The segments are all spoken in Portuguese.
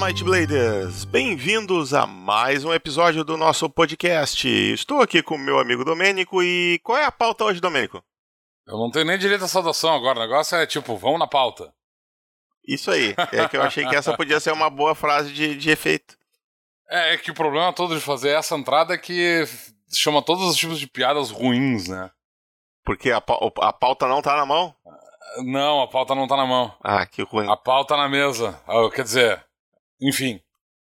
Olá, Might Bladers! Bem-vindos a mais um episódio do nosso podcast. Estou aqui com o meu amigo Domênico e qual é a pauta hoje, Domênico? Eu não tenho nem direito à saudação agora, o negócio é tipo, vamos na pauta. Isso aí, é que eu achei que essa podia ser uma boa frase de, de efeito. É, é que o problema todo de fazer essa entrada é que chama todos os tipos de piadas ruins, né? Porque a, a pauta não tá na mão? Não, a pauta não tá na mão. Ah, que ruim. A pauta na mesa. Ah, quer dizer, enfim.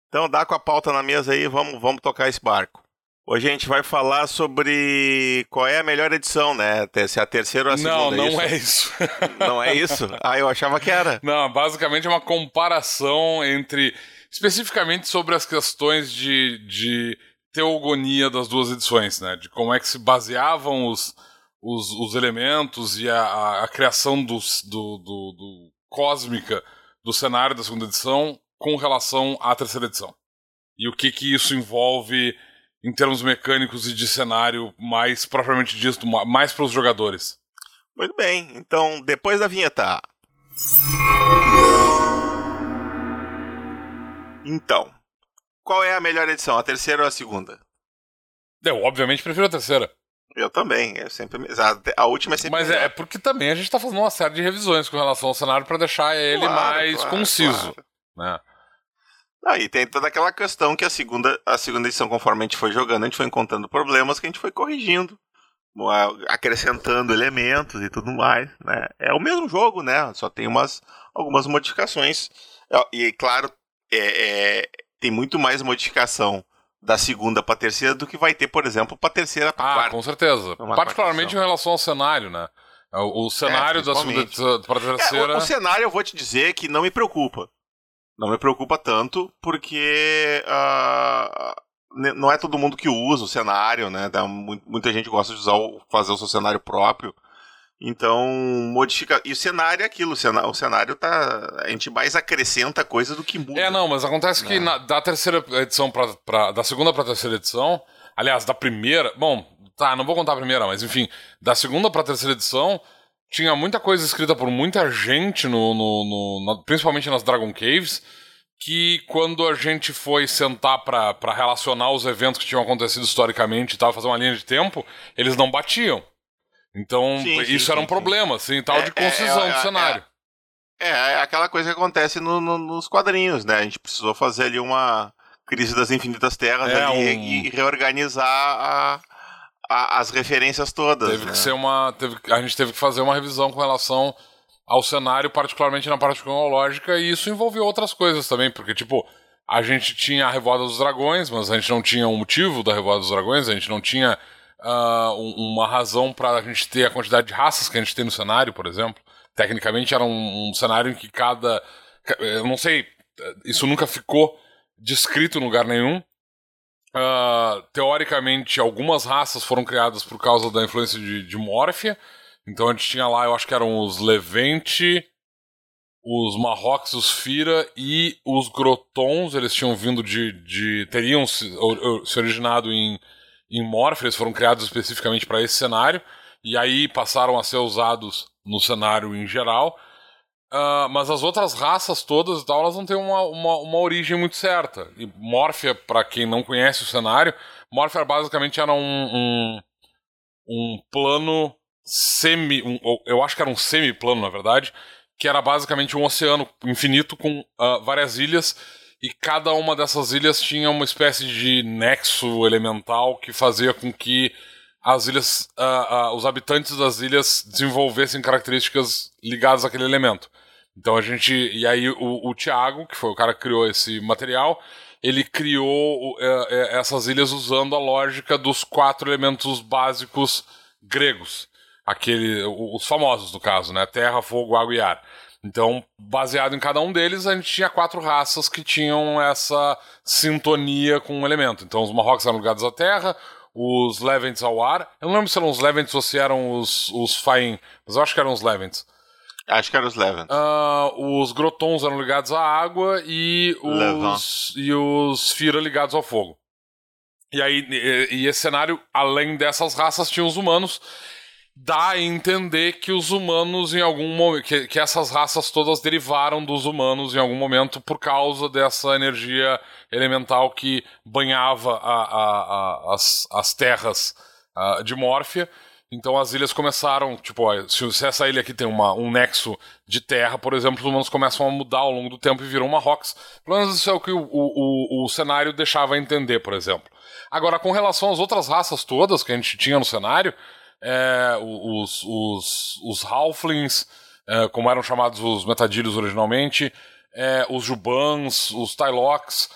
Então dá com a pauta na mesa aí, vamos, vamos tocar esse barco. Hoje a gente vai falar sobre qual é a melhor edição, né? Se é a terceira ou a segunda. Não, não é isso. É isso. não é isso? Ah, eu achava que era. Não, basicamente é uma comparação entre. Especificamente sobre as questões de, de teogonia das duas edições, né? De como é que se baseavam os, os, os elementos e a, a, a criação dos, do, do, do cósmica do cenário da segunda edição com relação à terceira edição. E o que que isso envolve em termos mecânicos e de cenário mais propriamente dito, mais para os jogadores. Muito bem, então depois da vinheta. Então, qual é a melhor edição, a terceira ou a segunda? Eu, obviamente, prefiro a terceira. Eu também, eu sempre. A, última é sempre. Mas melhor. é porque também a gente está fazendo uma série de revisões com relação ao cenário para deixar ele claro, mais claro, conciso. Claro. Né? Ah, e tem toda aquela questão que a segunda, a segunda edição, conforme a gente foi jogando, a gente foi encontrando problemas que a gente foi corrigindo, acrescentando elementos e tudo mais, né? É o mesmo jogo, né? Só tem umas, algumas modificações. E, claro, é, é, tem muito mais modificação da segunda para terceira do que vai ter, por exemplo, para terceira para ah, quarta. com certeza. Particularmente em relação ao cenário, né? O, o cenário é, da segunda para terceira. É, o, o cenário eu vou te dizer que não me preocupa não me preocupa tanto, porque uh, não é todo mundo que usa o cenário, né? Muita gente gosta de usar o, fazer o seu cenário próprio. Então, modifica. E o cenário é aquilo, o cenário, o cenário tá. A gente mais acrescenta coisa do que muda. É, não, mas acontece que na, da terceira edição pra, pra, Da segunda pra terceira edição. Aliás, da primeira. Bom, tá, não vou contar a primeira, mas enfim. Da segunda pra terceira edição tinha muita coisa escrita por muita gente, no, no, no principalmente nas Dragon Caves, que quando a gente foi sentar para relacionar os eventos que tinham acontecido historicamente e tal, fazer uma linha de tempo, eles não batiam. Então, sim, isso sim, era um sim, problema, assim, tal, é, de concisão é, é, do cenário. É, é, aquela coisa que acontece no, no, nos quadrinhos, né? A gente precisou fazer ali uma crise das infinitas terras é, ali um... e reorganizar a, a, as referências todas. Teve né? que ser uma. Teve, a gente teve que fazer uma revisão com relação ao cenário, particularmente na parte cronológica, e isso envolveu outras coisas também, porque, tipo, a gente tinha a Revolta dos Dragões, mas a gente não tinha um motivo da Revolta dos Dragões, a gente não tinha uh, uma razão para a gente ter a quantidade de raças que a gente tem no cenário, por exemplo. Tecnicamente era um, um cenário em que cada. Eu não sei, isso nunca ficou descrito em lugar nenhum, Uh, teoricamente, algumas raças foram criadas por causa da influência de, de Morphia. Então a gente tinha lá, eu acho que eram os Levente, os Marrocos, os Fira e os Grotons. Eles tinham vindo de. de teriam se, se originado em, em Morphia, eles foram criados especificamente para esse cenário. E aí passaram a ser usados no cenário em geral. Uh, mas as outras raças todas e tal, elas não têm uma, uma, uma origem muito certa. E Morphia, para quem não conhece o cenário, Morphia basicamente era um, um, um plano semi. Um, eu acho que era um semi-plano, na verdade, que era basicamente um oceano infinito com uh, várias ilhas. E cada uma dessas ilhas tinha uma espécie de nexo elemental que fazia com que as ilhas, uh, os habitantes das ilhas desenvolvessem características ligadas àquele elemento. Então a gente. E aí o, o Thiago, que foi o cara que criou esse material, ele criou é, é, essas ilhas usando a lógica dos quatro elementos básicos gregos. Aquele, os famosos, no caso, né? Terra, fogo, água e ar. Então, baseado em cada um deles, a gente tinha quatro raças que tinham essa sintonia com o um elemento. Então, os Marrocos eram ligados à terra, os Levents ao ar. Eu não lembro se eram os Levents ou se eram os, os Faim, mas eu acho que eram os Levents. Acho que eram os Levant. Uh, os Grotons eram ligados à água e os, e os Fira ligados ao fogo. E aí, e, e, esse cenário, além dessas raças, tinha os humanos. dá a entender que os humanos em algum momento. Que, que essas raças todas derivaram dos humanos em algum momento por causa dessa energia elemental que banhava a, a, a, as, as terras de Mórfia. Então as ilhas começaram, tipo, se essa ilha aqui tem uma, um nexo de terra, por exemplo, os humanos começam a mudar ao longo do tempo e viram uma rocks. Pelo menos isso é o que o, o, o, cenário deixava entender, por exemplo. Agora, com relação às outras raças todas que a gente tinha no cenário, é, os, os, os Halflings, é, como eram chamados os Metadilhos originalmente, é, os Jubans, os Tylocks,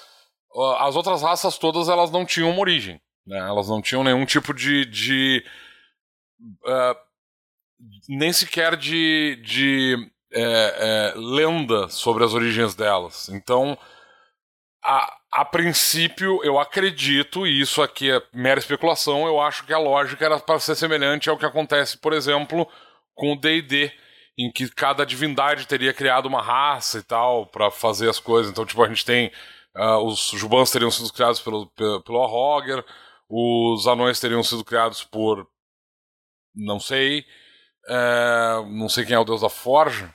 as outras raças todas elas não tinham uma origem. Né? Elas não tinham nenhum tipo de. de uh, nem sequer de, de é, é, lenda sobre as origens delas. Então, a, a princípio, eu acredito, e isso aqui é mera especulação, eu acho que a lógica era para ser semelhante ao que acontece, por exemplo, com o DD, em que cada divindade teria criado uma raça e tal para fazer as coisas. Então, tipo, a gente tem. Uh, os Jubans teriam sido criados pelo, pelo, pelo os anões teriam sido criados por. Não sei. Uh, não sei quem é o deus da Forja.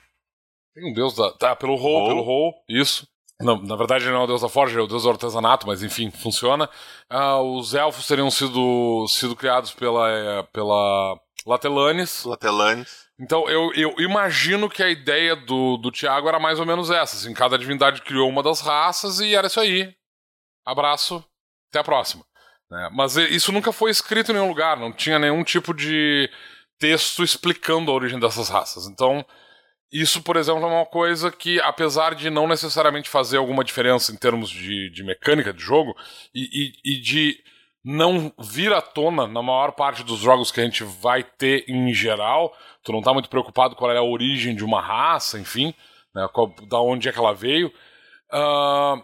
Tem um deus da. Tá, pelo Rol, pelo Rol, isso. Não, na verdade ele não é o deus da forja, é o deus do artesanato, mas enfim, funciona. Uh, os elfos teriam sido, sido criados pela, é, pela Latelanes. Latelanes. Então eu, eu imagino que a ideia do, do Tiago era mais ou menos essa. Assim, cada divindade criou uma das raças e era isso aí. Abraço, até a próxima. Né? Mas isso nunca foi escrito em nenhum lugar, não tinha nenhum tipo de texto explicando a origem dessas raças. Então isso, por exemplo, é uma coisa que, apesar de não necessariamente fazer alguma diferença em termos de, de mecânica de jogo, e, e, e, de não vir à tona na maior parte dos jogos que a gente vai ter em geral, tu não tá muito preocupado qual é a origem de uma raça, enfim, né, qual, da onde é que ela veio. Uh,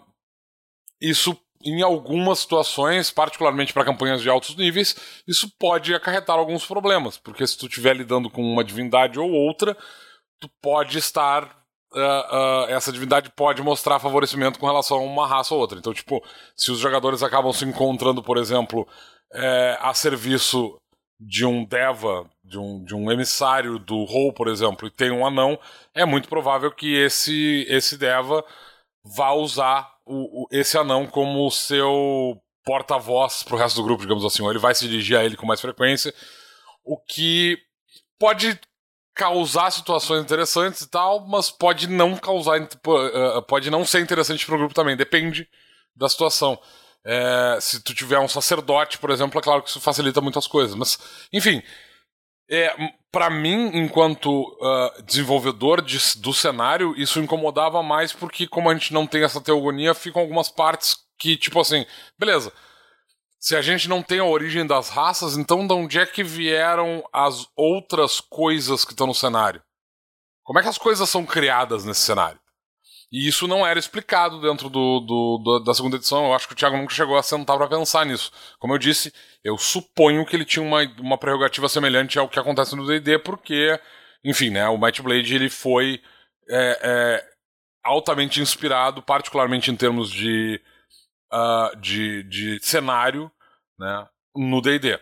isso, em algumas situações, particularmente para campanhas de altos níveis, isso pode acarretar alguns problemas, porque se tu estiver lidando com uma divindade ou outra tu pode estar. Uh, uh, essa divindade pode mostrar favorecimento com relação a uma raça ou outra. Então, tipo, se os jogadores acabam se encontrando, por exemplo, é, a serviço de um Deva, de um, de um emissário do Rol, por exemplo, e tem um anão, é muito provável que esse, esse Deva vá usar o, o esse anão como seu porta-voz pro resto do grupo, digamos assim. Ou ele vai se dirigir a ele com mais frequência, o que pode causar situações interessantes e tal, mas pode não causar, eh, eh, pode não ser interessante para o grupo também, depende da situação. É, se tu tiver um sacerdote, por exemplo, é claro que isso facilita muitas coisas, mas enfim, é, para mim, enquanto uh, desenvolvedor de, do cenário, isso incomodava mais porque, como a gente não tem essa teogonia, ficam algumas partes que, tipo assim, beleza, se a gente não tem a origem das raças, então de onde é que vieram as outras coisas que estão no cenário? Como é que as coisas são criadas nesse cenário? E isso não era explicado dentro do, do, do, da segunda edição. Eu acho que o Thiago nunca chegou a sentar para pensar nisso. Como eu disse, eu suponho que ele tinha uma, uma prerrogativa semelhante ao que acontece no D&D, porque, enfim, né, o Might Blade ele foi é, é, altamente inspirado, particularmente em termos de, uh, de, de cenário, né, no D&D.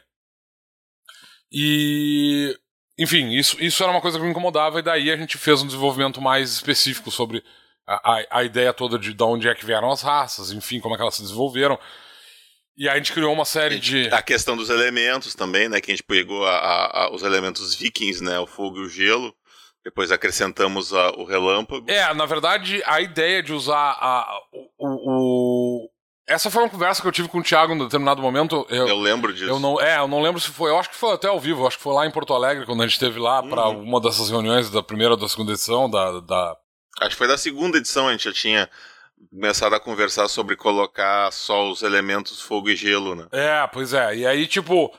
E, enfim, isso, isso era uma coisa que me incomodava e daí a gente fez um desenvolvimento mais específico sobre a, a, a ideia toda de, de onde é que vieram as raças, enfim, como é que elas se desenvolveram. E aí a gente criou uma série de. A questão dos elementos também, né? Que a gente pegou a, a, os elementos vikings, né? O fogo e o gelo. Depois acrescentamos o relâmpago. É, na verdade, a ideia de usar o, o, essa foi uma conversa que eu tive com o Thiago em determinado momento. Eu, eu lembro disso. Eu não, é, eu não lembro se foi. Eu acho que foi até ao vivo. Acho que foi lá em Porto Alegre, quando a gente esteve lá uhum. para uma dessas reuniões da primeira ou da segunda edição. Da, da... Acho que foi da segunda edição, a gente já tinha começado a conversar sobre colocar só os elementos fogo e gelo, né? É, pois é. E aí, tipo.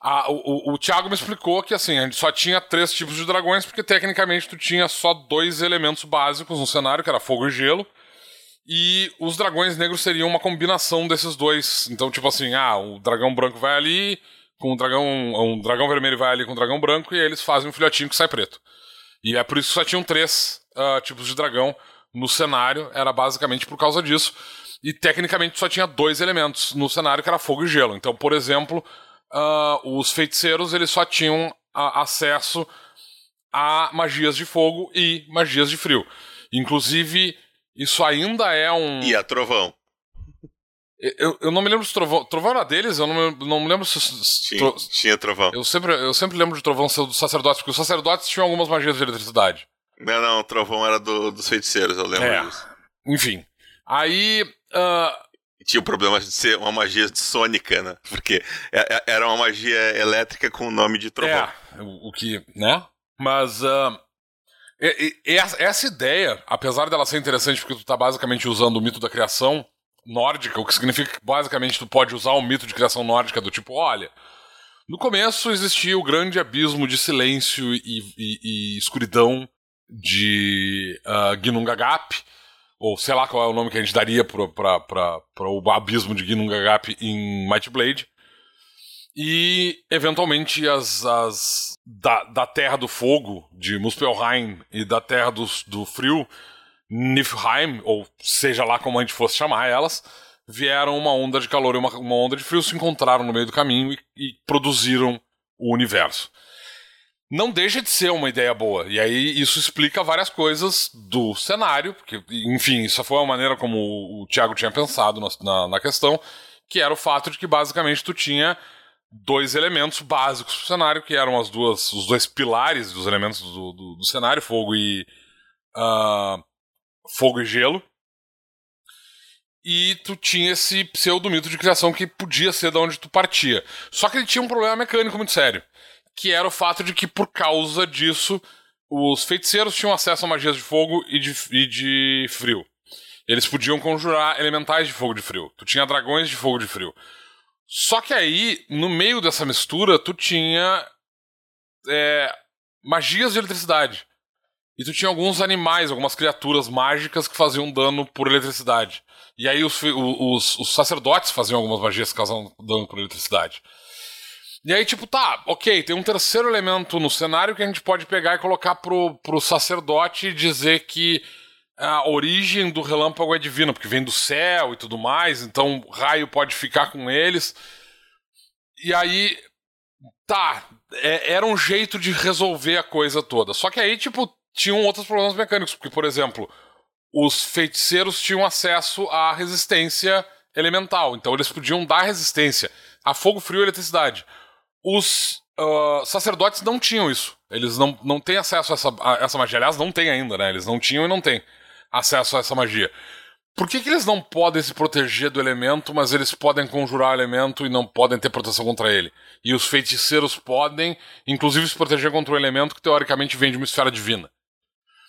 A, o, o Thiago me explicou que assim, a gente só tinha três tipos de dragões, porque tecnicamente tu tinha só dois elementos básicos no cenário, que era fogo e gelo. E os dragões negros seriam uma combinação desses dois. Então, tipo assim, ah, o dragão branco vai ali com o dragão. Um dragão vermelho vai ali com o dragão branco e eles fazem um filhotinho que sai preto. E é por isso que só tinham três uh, tipos de dragão no cenário. Era basicamente por causa disso. E tecnicamente só tinha dois elementos no cenário, que era fogo e gelo. Então, por exemplo, uh, os feiticeiros eles só tinham a, acesso a magias de fogo e magias de frio. Inclusive, isso ainda é um. E a trovão. Eu, eu não me lembro se Trovão. Trovão era deles? Eu não me, não me lembro se. Tinha, tro... tinha Trovão. Eu sempre, eu sempre lembro de Trovão ser dos sacerdotes, porque os sacerdotes tinham algumas magias de eletricidade. Não, não, Trovão era do, dos feiticeiros, eu lembro é. disso. Enfim. Aí. Uh... Tinha o problema de ser uma magia sônica, né? Porque é, é, era uma magia elétrica com o nome de Trovão. É, o, o que. né? Mas. Uh... Essa ideia, apesar dela ser interessante porque tu tá basicamente usando o mito da criação, nórdica, o que significa que basicamente tu pode usar o mito de criação nórdica do tipo, olha, no começo existia o grande abismo de silêncio e, e, e escuridão de uh, Ginnungagap, ou sei lá qual é o nome que a gente daria para o abismo de Ginnungagap em Might Blade. E, eventualmente, as, as da, da Terra do Fogo, de Muspelheim, e da Terra do, do Frio, Niflheim, ou seja lá como a gente fosse chamar elas, vieram uma onda de calor e uma, uma onda de frio, se encontraram no meio do caminho e, e, produziram o universo. Não deixa de ser uma ideia boa, e aí isso explica várias coisas do cenário, porque, enfim, isso foi a maneira como o, Thiago tinha pensado na, na, questão, que era o fato de que basicamente tu tinha dois elementos básicos pro cenário, que eram as duas, os dois pilares dos elementos do, do, do cenário, fogo e, uh, fogo e gelo. E tu tinha esse pseudo-mito de criação que podia ser de onde tu partia. Só que ele tinha um problema mecânico muito sério. Que era o fato de que, por causa disso, os feiticeiros tinham acesso a magias de fogo e de, e de frio. Eles podiam conjurar elementais de fogo de frio. Tu tinha dragões de fogo de frio. Só que aí, no meio dessa mistura, tu tinha é, magias de eletricidade. E tu tinha alguns animais, algumas criaturas mágicas que faziam dano por eletricidade. E aí os, os, os sacerdotes faziam algumas magias que causavam dano por eletricidade. E aí, tipo, tá, ok, tem um terceiro elemento no cenário que a gente pode pegar e colocar pro, pro sacerdote e dizer que a origem do relâmpago é divina, porque vem do céu e tudo mais, então raio pode ficar com eles. E aí, tá, é, era um jeito de resolver a coisa toda. Só que aí, tipo, tinham outros problemas mecânicos, porque, por exemplo, os feiticeiros tinham acesso à resistência elemental, então eles podiam dar resistência a fogo, frio e eletricidade. Os uh, sacerdotes não tinham isso. Eles não, não têm acesso a essa, a essa magia. Aliás, não têm ainda, né? Eles não tinham e não têm acesso a essa magia. Por que, que eles não podem se proteger do elemento, mas eles podem conjurar o elemento e não podem ter proteção contra ele? E os feiticeiros podem, inclusive, se proteger contra o elemento que teoricamente vem de uma esfera divina.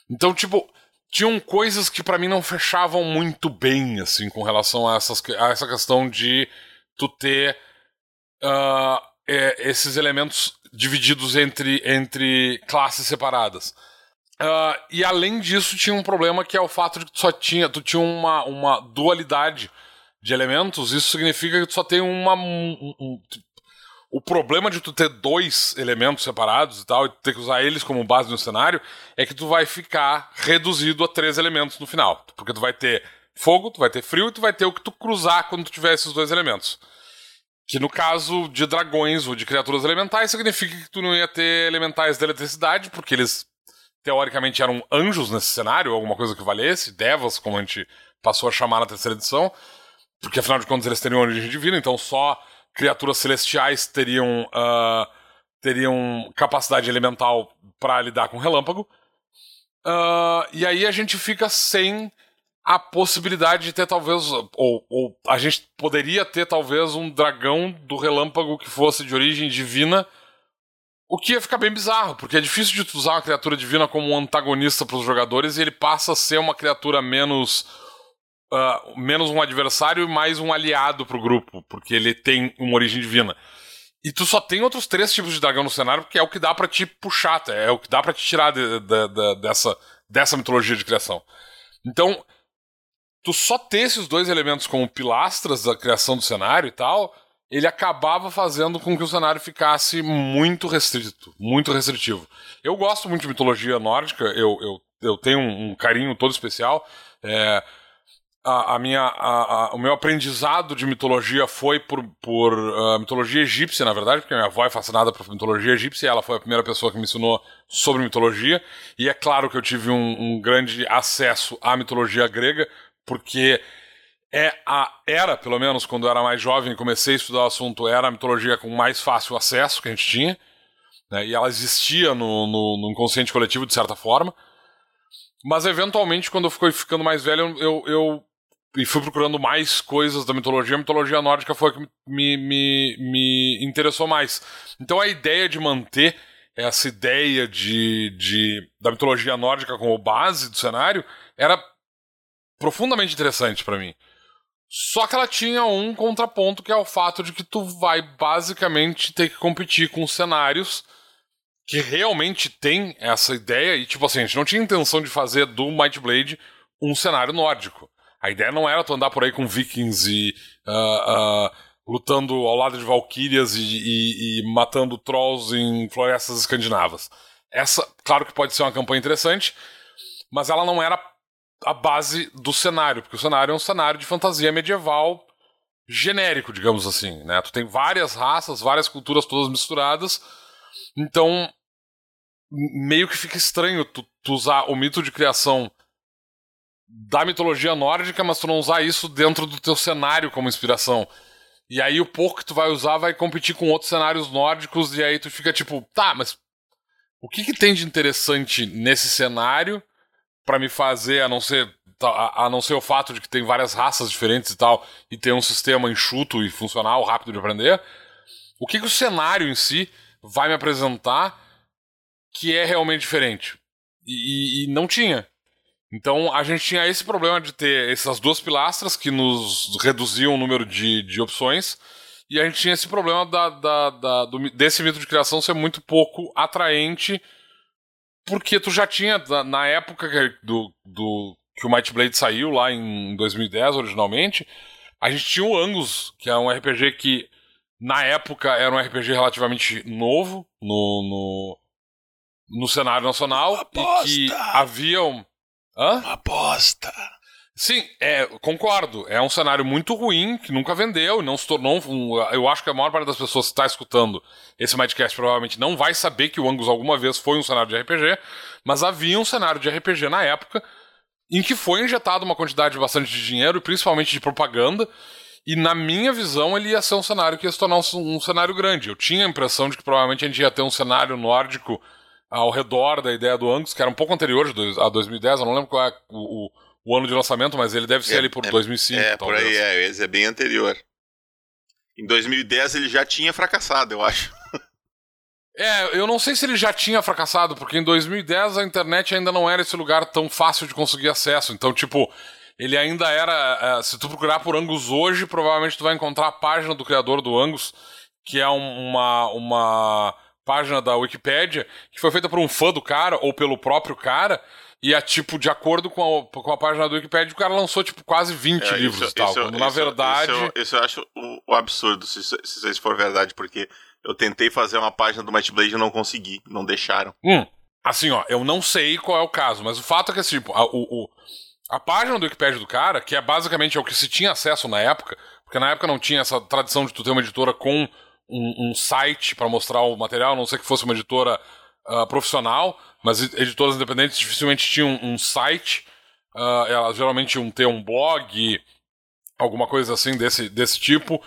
Então, tipo, tinham coisas que para mim não fechavam muito bem, assim, com relação a, essas, a essa questão de tu ter uh, é, esses elementos divididos entre, entre classes separadas. Uh, e além disso, tinha um problema que é o fato de que tu só tinha, tu tinha uma, uma dualidade de elementos, isso significa que tu só tem uma. Um, um, o problema de tu ter dois elementos separados e tal, e ter que usar eles como base no cenário, é que tu vai ficar reduzido a três elementos no final. Porque tu vai ter fogo, tu vai ter frio e tu vai ter o que tu cruzar quando tu tiver esses dois elementos. Que no caso de dragões ou de criaturas elementais, significa que tu não ia ter elementais de eletricidade, porque eles teoricamente eram anjos nesse cenário, alguma coisa que valesse, devas, como a gente passou a chamar na terceira edição, porque afinal de contas eles teriam origem divina, então só criaturas celestiais teriam, uh, teriam capacidade elemental para lidar com relâmpago. Uh, e aí a gente fica sem a possibilidade de ter talvez. Ou, ou, a gente poderia ter talvez um dragão do relâmpago que fosse de origem divina. O que ia ficar bem bizarro, porque é difícil de usar uma criatura divina como um antagonista para os jogadores e ele passa a ser uma criatura menos uh, menos um adversário e mais um aliado pro grupo, porque ele tem uma origem divina. E tu só tem outros três tipos de dragão no cenário, porque é o que dá para te puxar, é o que dá para te tirar de, de, de, dessa, dessa mitologia de criação. Então, tu só ter esses dois elementos como pilastras da criação do cenário e tal, ele acabava fazendo com que o cenário ficasse muito restrito, muito restritivo. Eu gosto muito de mitologia nórdica, eu, eu, eu tenho um, um carinho todo especial. É, a, a minha, a, a, o meu aprendizado de mitologia foi por, por uh, mitologia egípcia, na verdade, porque minha avó é fascinada por mitologia egípcia e ela foi a primeira pessoa que me ensinou sobre mitologia. E é claro que eu tive um, um grande acesso à mitologia grega, porque é a, era, pelo menos quando eu era mais jovem e comecei a estudar o assunto, era a mitologia com mais fácil acesso que a gente tinha. Né, e ela existia no, no, no inconsciente coletivo de certa forma. Mas eventualmente, quando eu fui ficando mais velho, eu, eu e fui procurando mais coisas da mitologia, a mitologia nórdica foi a que me, me, me interessou mais. Então a ideia de manter essa ideia de, de da mitologia nórdica como base do cenário era profundamente interessante para mim. Só que ela tinha um contraponto que é o fato de que tu vai basicamente ter que competir com cenários que realmente tem essa ideia e tipo assim, a gente não tinha intenção de fazer do Might Blade um cenário nórdico. A ideia não era tu andar por aí com vikings e uh, uh, lutando ao lado de valquírias e, e, e, matando trolls em florestas escandinavas. Essa, claro que pode ser uma campanha interessante, mas ela não era a base do cenário, porque o cenário é um cenário de fantasia medieval genérico, digamos assim, né? Tu tem várias raças, várias culturas todas misturadas, então meio que fica estranho tu, tu usar o mito de criação da mitologia nórdica, mas tu não usar isso dentro do teu cenário como inspiração. E aí o pouco que tu vai usar vai competir com outros cenários nórdicos, e aí tu fica tipo, tá, mas o que, que tem de interessante nesse cenário para me fazer, a não ser a, a, não ser o fato de que tem várias raças diferentes e tal, e ter um sistema enxuto e funcional, rápido de aprender, o que, que o cenário em si vai me apresentar que é realmente diferente? E, e, e não tinha. Então a gente tinha esse problema de ter essas duas pilastras que nos reduziam o número de, de opções. E a gente tinha esse problema da, da, da do, desse mito de criação ser muito pouco atraente, porque tu já tinha, na época do, do, que o Might Blade saiu, lá em 2010 originalmente, a gente tinha o Angus, que é um RPG que, na época, era um RPG relativamente novo no, no, no cenário nacional, e que haviam Hã? Uma bosta. Sim, é, concordo. É um cenário muito ruim, que nunca vendeu, não se tornou um, Eu acho que a maior parte das pessoas que está escutando esse Midcast provavelmente não vai saber que o Angus alguma vez foi um cenário de RPG, mas havia um cenário de RPG na época em que foi injetado uma quantidade bastante de dinheiro, principalmente de propaganda, e na minha visão ele ia ser um cenário que ia se tornar um, um cenário grande. Eu tinha a impressão de que provavelmente a gente ia ter um cenário nórdico ao redor da ideia do Angus, que era um pouco anterior a 2010, eu não lembro qual é o, o, o ano de lançamento, mas ele deve ser é, ali por é, 2005. É, talvez. por aí, é, é bem anterior. Em 2010 ele já tinha fracassado, eu acho. É, eu não sei se ele já tinha fracassado, porque em 2010 a internet ainda não era esse lugar tão fácil de conseguir acesso. Então, tipo, ele ainda era. É, se tu procurar por Angus hoje, provavelmente tu vai encontrar a página do criador do Angus, que é um, uma. uma página da Wikipedia que foi feita por um fã do cara ou pelo próprio cara. E é tipo, de acordo com a, com a página do Wikipedia, o cara lançou tipo quase 20 é, livros isso, e tal. Isso, quando, isso, na verdade. Isso, isso, eu acho o, o absurdo, se, se isso for verdade, porque eu tentei fazer uma página do Might Blade e não consegui, não deixaram. Hum, assim, ó, eu não sei qual é o caso, mas o fato é que, tipo, a, o, o, a página do Wikipedia do cara, que é basicamente o que se tinha acesso na época, porque na época não tinha essa tradição de tu ter uma editora com um, um site para mostrar o material, a não ser que fosse uma editora uh, profissional, mas editoras independentes dificilmente tinham um site. Uh, elas geralmente iam ter um blog, alguma coisa assim desse, desse tipo.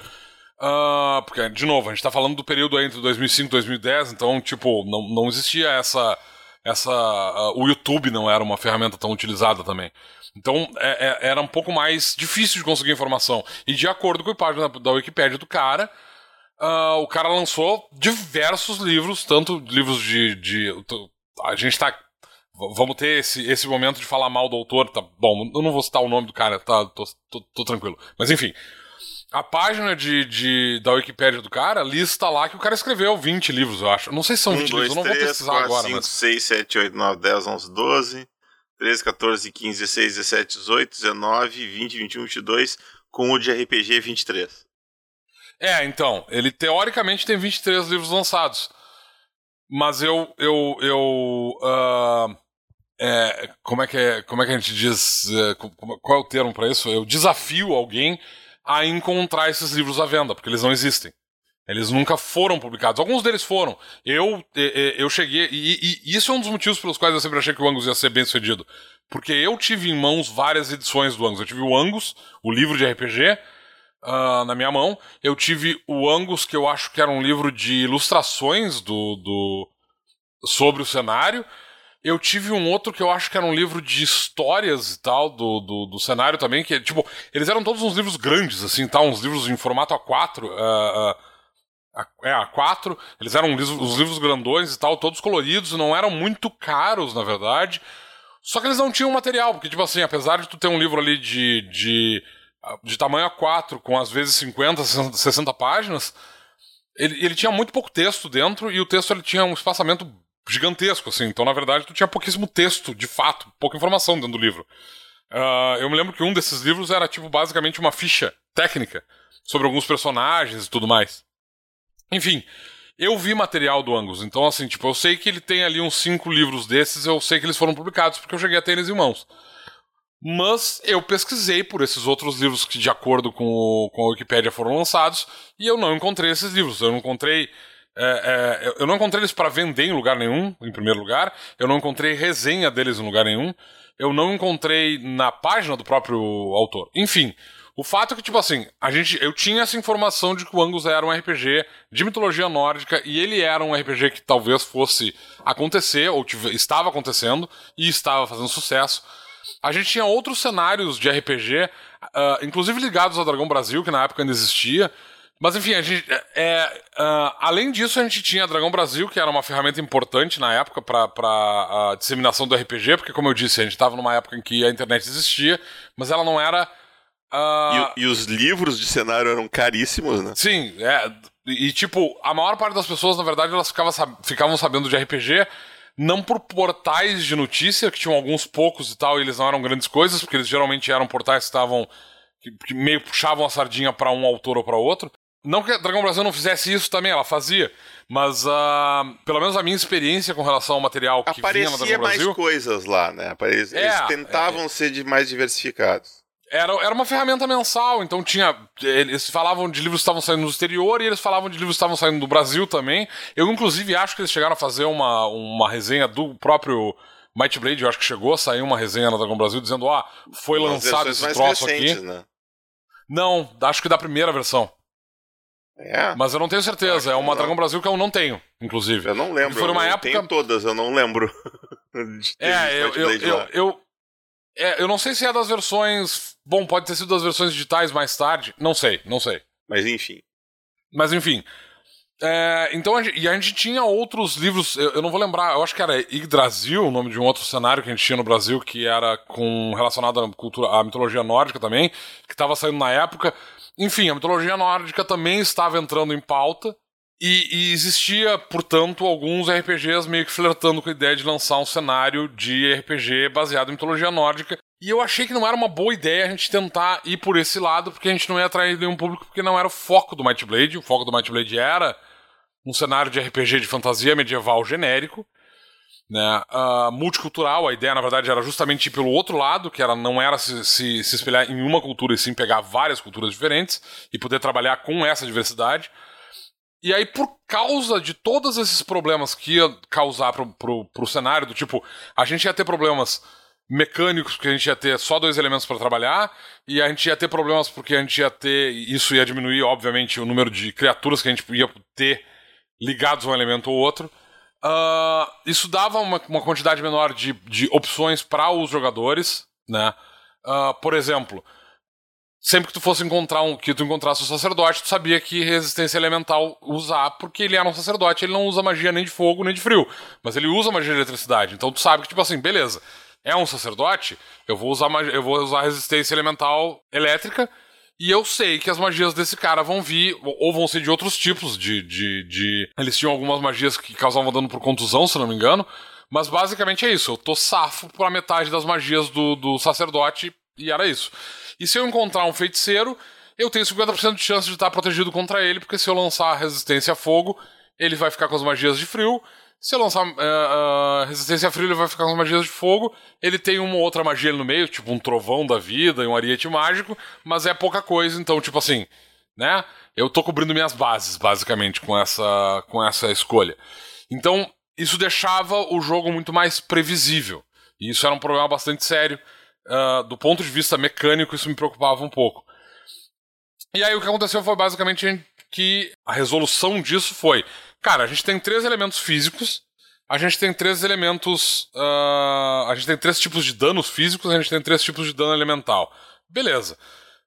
Uh, porque, de novo, a gente está falando do período entre 2005 e 2010, então, tipo, não, não existia essa. essa uh, o YouTube não era uma ferramenta tão utilizada também. Então, é, é, era um pouco mais difícil de conseguir informação. E, de acordo com a página da Wikipedia do cara, uh, o cara lançou diversos livros, tanto livros de. de a gente tá. Vamos ter esse, esse momento de falar mal do autor, tá bom? Eu não vou citar o nome do cara, tá? Tô, tô, tô tranquilo. Mas enfim. A página de, de, da Wikipédia do cara lista lá que o cara escreveu 20 livros, eu acho. Não sei se são 20 um, livros, eu não 3, vou pesquisar 4, agora. 5, mas... 6, 7, 8, 9, 10, 11, 12, 13, 14, 15, 16, 17, 18, 19, 20, 21, 22, com o de RPG 23. É, então, ele teoricamente tem 23 livros lançados. Mas eu. eu, eu uh, é, como é que é, como é que a gente diz, é, qual é o termo para isso? Eu desafio alguém a encontrar esses livros à venda, porque eles não existem. Eles nunca foram publicados. Alguns deles foram. Eu, eu cheguei. E, e, isso é um dos motivos pelos quais eu sempre achei que o Angus ia ser bem sucedido. Porque eu tive em mãos várias edições do Angus. Eu tive o Angus, o livro de RPG, uh, na minha mão. Eu tive o Angus, que eu acho que era um livro de ilustrações do, do sobre o cenário. Eu tive um outro que eu acho que era um livro de histórias e tal, do, do, do cenário também, que, tipo, eles eram todos uns livros grandes, assim, tal, uns livros em formato A4, uh, uh, é, A4, eles eram os livros grandões e tal, todos coloridos, não eram muito caros, na verdade, só que eles não tinham material, porque, tipo assim, apesar de tu ter um livro ali de, de, de tamanho A4, com às vezes 50, 60 páginas, ele, ele tinha muito pouco texto dentro, e o texto ele tinha um espaçamento gigantesco, assim. Então, na verdade, tu tinha pouquíssimo texto, de fato, pouca informação dentro do livro. Uh, eu me lembro que um desses livros era, tipo, basicamente uma ficha técnica sobre alguns personagens e tudo mais. Enfim, eu vi material do Angus, então, assim, tipo, eu sei que ele tem ali uns cinco livros desses, eu sei que eles foram publicados porque eu cheguei a ter eles em mãos. Mas eu pesquisei por esses outros livros que, de acordo com, o, com a Wikipédia, foram lançados e eu não encontrei esses livros. Eu não encontrei é, é, eu não encontrei eles para vender em lugar nenhum, em primeiro lugar. Eu não encontrei resenha deles em lugar nenhum. Eu não encontrei na página do próprio autor. Enfim, o fato é que, tipo assim, a gente, eu tinha essa informação de que o Angus era um RPG de mitologia nórdica e ele era um RPG que talvez fosse acontecer, ou tive, estava acontecendo e estava fazendo sucesso. A gente tinha outros cenários de RPG, uh, ah, inclusive ligados ao Dragão Brasil, que na época ainda existia, mas enfim, a gente, é, é, uh, além disso, a gente tinha Dragão Brasil, que era uma ferramenta importante na época para a disseminação do RPG, porque, como eu disse, a gente estava numa época em que a internet existia, mas ela não era. Uh... E, e, os livros de cenário eram caríssimos, né? Sim, é. E, tipo, a maior parte das pessoas, na verdade, elas ficavam, ficavam sabendo de RPG não por portais de notícia, que tinham alguns poucos e tal, e eles não eram grandes coisas, porque eles geralmente eram portais que estavam. que, que meio puxavam a sardinha para um autor ou para outro, não que a Dragão Brasil não fizesse isso também, ela fazia. Mas, uh, pelo menos a minha experiência com relação ao material que Aparecia vinha na Dragão Brasil... mais coisas lá, né? Eles, é, eles tentavam é, ser de mais diversificados. Era, era uma ferramenta mensal, então tinha. Eles falavam de livros que estavam saindo no exterior e eles falavam de livros que estavam saindo do Brasil também. Eu, inclusive, acho que eles chegaram a fazer uma, uma resenha do próprio Might Blade. Eu acho que chegou a sair uma resenha na Dragão Brasil dizendo: ó, ah, foi lançado esse troço aqui. Né? Não, acho que da primeira versão. É. Mas eu não tenho certeza. É uma Dragão Brasil que eu não tenho, inclusive. Eu não lembro. Foi uma eu época... tenho todas, eu não lembro. é, eu, eu, eu, eu, é, eu não sei se é das versões. Bom, pode ter sido das versões digitais mais tarde. Não sei, não sei. Mas enfim. Mas enfim. É, então, a gente, e a gente tinha outros livros, eu, eu, não vou lembrar, eu acho que era Yggdrasil, o nome de um outro cenário que a gente tinha no Brasil, que era com relacionado à, cultura, à mitologia nórdica também, que estava saindo na época. Enfim, a mitologia nórdica também estava entrando em pauta. E, e, existia, portanto, alguns RPGs meio que flertando com a ideia de lançar um cenário de RPG baseado em mitologia nórdica. E eu achei que não era uma boa ideia a gente tentar ir por esse lado, porque a gente não ia atrair nenhum público, porque não era o foco do Might Blade. O foco do Might Blade era um cenário de RPG de fantasia medieval genérico né, uh, multicultural. A ideia, na verdade, era justamente ir pelo outro lado, que era não era se, se, se, espelhar em uma cultura, e sim pegar várias culturas diferentes e poder trabalhar com essa diversidade. E aí, por causa de todos esses problemas que ia causar pro, pro, pro cenário, do tipo, a gente ia ter problemas mecânicos, porque a gente ia ter só dois elementos para trabalhar, e a gente ia ter problemas porque a gente ia ter. Isso ia diminuir, obviamente, o número de criaturas que a gente ia ter ligados a um elemento ou outro. Uh, isso dava uma, uma quantidade menor de, de opções para os jogadores, né? Uh, por exemplo, sempre que tu fosse encontrar um, que tu encontrasse um sacerdote, tu sabia que resistência elemental usar, porque ele era um sacerdote, ele não usa magia nem de fogo nem de frio, mas ele usa magia de eletricidade. Então tu sabe que tipo assim, beleza, é um sacerdote, eu vou usar magia, eu vou usar resistência elemental elétrica e eu sei que as magias desse cara vão vir, ou vão ser de outros tipos de. de, de... Eles tinham algumas magias que causavam dano por contusão, se não me engano. Mas basicamente é isso. Eu tô safo pra metade das magias do, do sacerdote, e era isso. E se eu encontrar um feiticeiro, eu tenho 50% de chance de estar protegido contra ele, porque se eu lançar resistência a fogo, ele vai ficar com as magias de frio. Se eu lançar uh, uh, resistência a frio, ele vai ficar com magias de fogo. Ele tem uma outra magia no meio, tipo um trovão da vida e um ariete mágico, mas é pouca coisa, então, tipo assim, né? Eu tô cobrindo minhas bases, basicamente, com essa, com essa escolha. Então, isso deixava o jogo muito mais previsível. E isso era um problema bastante sério. Uh, do ponto de vista mecânico, isso me preocupava um pouco. E aí o que aconteceu foi basicamente que a resolução disso foi: cara, a gente tem três elementos físicos, a gente tem três elementos. Uh, a gente tem três tipos de danos físicos, a gente tem três tipos de dano elemental. Beleza.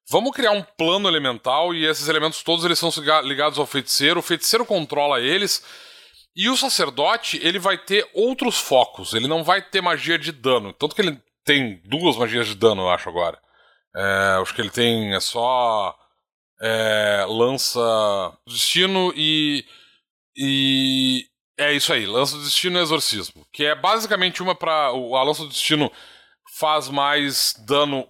Vamos criar um plano elemental e esses elementos todos eles são ligados ao feiticeiro. O feiticeiro controla eles. E o sacerdote, ele vai ter outros focos. Ele não vai ter magia de dano. Tanto que ele tem duas magias de dano, eu acho, agora. É, acho que ele tem é só é, lança destino e e é isso aí, lança do destino e exorcismo, que é basicamente uma para a lança do destino faz mais dano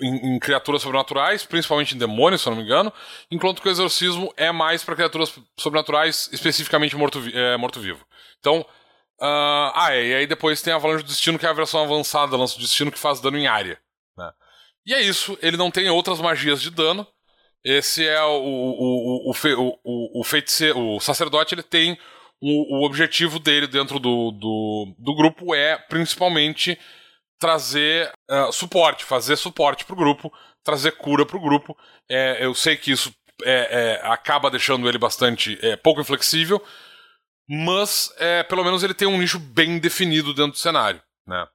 em, em, criaturas sobrenaturais, principalmente em demônios, se eu não me engano, enquanto que o exorcismo é mais para criaturas sobrenaturais, especificamente morto-vivo. É, morto então, uh, ah, é, e aí depois tem a Avalanche do Destino, que é a versão avançada da Lança do Destino, que faz dano em área. Né? E é isso, ele não tem outras magias de dano, esse é o, o, o, o, o feiticeiro, o sacerdote, ele tem o, o objetivo dele dentro do, do, do grupo é principalmente trazer uh, suporte, fazer suporte para o grupo, trazer cura para o grupo. É, eu sei que isso é, é, acaba deixando ele bastante é, pouco inflexível, mas é, pelo menos ele tem um nicho bem definido dentro do cenário, né?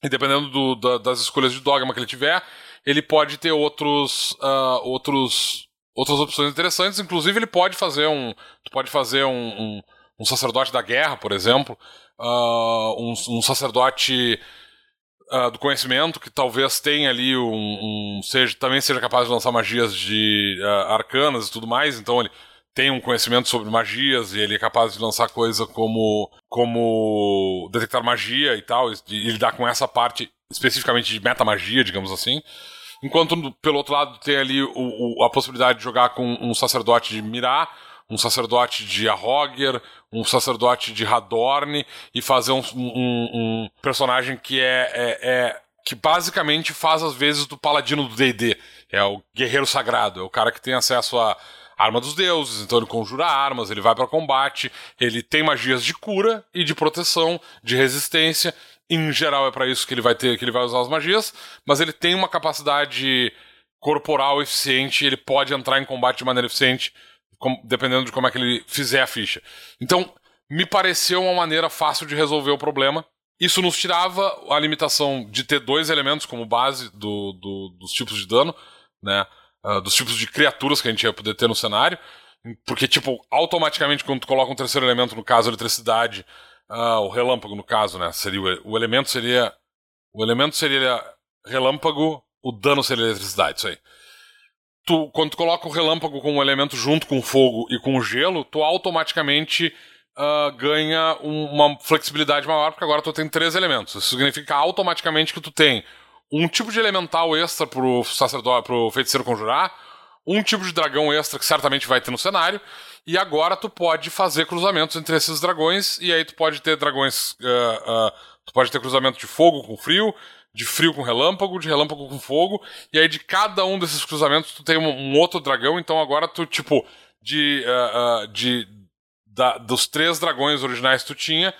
E dependendo do, da, das escolhas de dogma que ele tiver, ele pode ter outros, uh, outros, outras opções interessantes. Inclusive, ele pode fazer um. Pode fazer um, um, um sacerdote da guerra, por exemplo. Uh, um, um, sacerdote uh, do conhecimento que talvez tenha ali um, seja também seja capaz de lançar magias de arcanas e tudo mais. Então ele tem um conhecimento sobre magias e ele é capaz de lançar coisa como como detectar magia e tal e, e lidar com essa parte especificamente de metamagia, digamos assim. Enquanto, pelo outro lado, tem ali o, o, a possibilidade de jogar com um sacerdote de Mirá, um sacerdote de Arroger, um sacerdote de Hadorn e fazer um, um, um personagem que é, é, é, que basicamente faz às vezes do paladino do D&D, é o guerreiro sagrado, é o cara que tem acesso a arma dos deuses, então ele conjura armas, ele vai para combate, ele tem magias de cura e de proteção, de resistência em geral é para isso que ele vai ter, que ele vai usar as magias, mas ele tem uma capacidade corporal eficiente, ele pode entrar em combate de maneira eficiente, dependendo de como é que ele fizer a ficha. Então, me pareceu uma maneira fácil de resolver o problema. Isso nos tirava a limitação de ter dois elementos como base do, do, dos tipos de dano, né? Uh, dos tipos de criaturas que a gente ia poder ter no cenário. Porque, tipo, automaticamente, quando tu coloca um terceiro elemento, no caso, eletricidade, ah, o relâmpago, no caso, né? Seria o, o elemento seria. O elemento seria relâmpago, o dano seria eletricidade, isso aí. Tu, quando tu coloca o relâmpago como elemento junto com o fogo e com o gelo, tu automaticamente uh, ganha um, uma flexibilidade maior, porque agora tu tem três elementos. Isso significa automaticamente que tu tem um tipo de elemental extra pro sacerdote, pro feiticeiro conjurar, um tipo de dragão extra que certamente vai ter no cenário, e agora tu pode fazer cruzamentos entre esses dragões, e aí tu pode ter dragões. Uh, uh, tu pode ter cruzamento de fogo com frio, de frio com relâmpago, de relâmpago com fogo, e aí de cada um desses cruzamentos tu tem um, um outro dragão, então agora tu, tipo, de. Uh, de da, dos três dragões originais que tu tinha,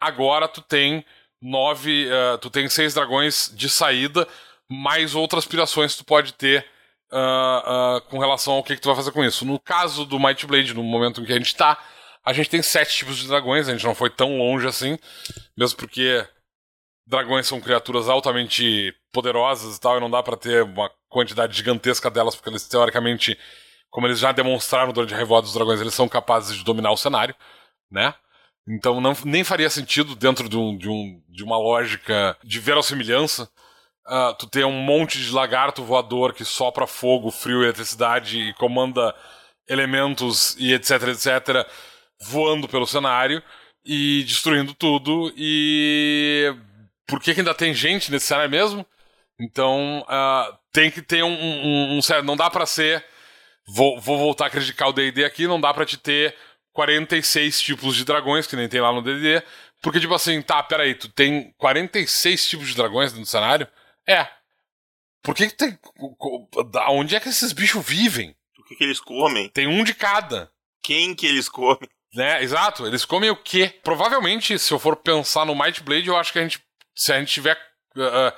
agora tu tem nove. tu tem seis dragões de saída, mais outras aspirações que tu pode ter uh, uh, com relação ao que, que, tu vai fazer com isso. No caso do Might Blade, no momento em que a gente tá, a gente tem sete tipos de dragões, a gente não foi tão longe assim, mesmo porque dragões são criaturas altamente poderosas e tal, e não dá para ter uma quantidade gigantesca delas, porque eles teoricamente, como eles já demonstraram durante a Revolta dos Dragões, eles são capazes de dominar o cenário, né? Então não, nem faria sentido dentro de, um, de, um, de uma lógica de verossimilhança uh, tu tem um monte de lagarto voador que sopra fogo, frio e eletricidade e comanda elementos e etc, etc, voando pelo cenário e destruindo tudo. E por que, que ainda tem gente nesse cenário mesmo? Então uh, tem que ter um, um, um, um Não dá para ser. Vou, vou voltar a criticar o DD aqui, não dá para te ter 46 tipos de dragões, que nem tem lá no DD. Porque, tipo assim, tá, peraí, tu tem 46 tipos de dragões do cenário? É. Por que, que tem. Onde é que esses bichos vivem? O que, que eles comem? Tem um de cada. Quem que eles comem? Né, exato. Eles comem o quê? Provavelmente, se eu for pensar no Might Blade, eu acho que a gente. Se a gente tiver. Uh,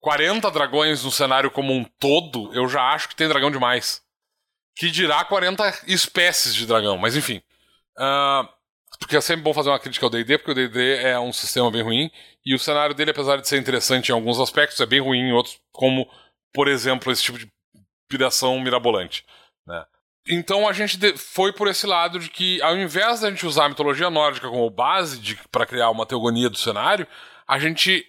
40 dragões no cenário como um todo, eu já acho que tem dragão demais. Que dirá 40 espécies de dragão, mas enfim. Uh, porque é sempre bom fazer uma crítica ao DD, porque o DD é um sistema bem ruim, e o cenário dele, apesar de ser interessante em alguns aspectos, é bem ruim em outros, como, por exemplo, esse tipo de piração mirabolante. Né? Então a gente foi por esse lado de que, ao invés da gente usar a mitologia nórdica como base para criar uma teogonia do cenário, a gente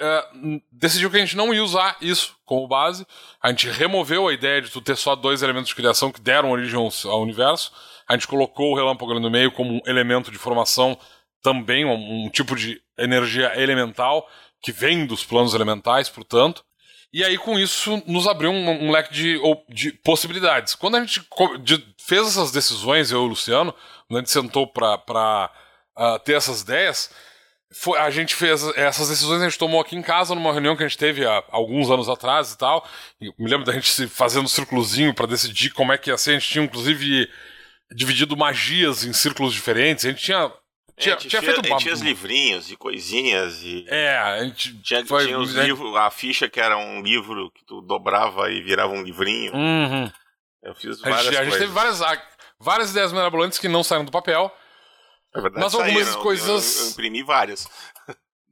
uh, decidiu que a gente não ia usar isso como base. A gente removeu a ideia de tu ter só dois elementos de criação que deram origem ao universo a gente colocou o relâmpago ali no meio como um elemento de formação também, um, um tipo de energia elemental que vem dos planos elementais, portanto. E aí, com isso, nos abriu um, um leque de, de, possibilidades. Quando a gente fez essas decisões, eu e o Luciano, quando a gente sentou para uh, ter essas ideias, foi, a gente fez essas decisões, a gente tomou aqui em casa, numa reunião que a gente teve há alguns anos atrás e tal. E me lembro da gente fazendo um círculozinho para decidir como é que ia ser. A gente tinha, inclusive, dividido magias em círculos diferentes. A gente tinha. Tinha, é, tinha, feito uma... tinha os livrinhos e coisinhas e. É, a gente. Tinha, foi, tinha os livros, a ficha que era um livro que tu dobrava e virava um livrinho. Uhum. Eu fiz várias a gente, a gente teve várias, várias ideias mirabolantes que não saíram do papel. É verdade, mas algumas saíram, coisas. Eu, eu imprimi várias.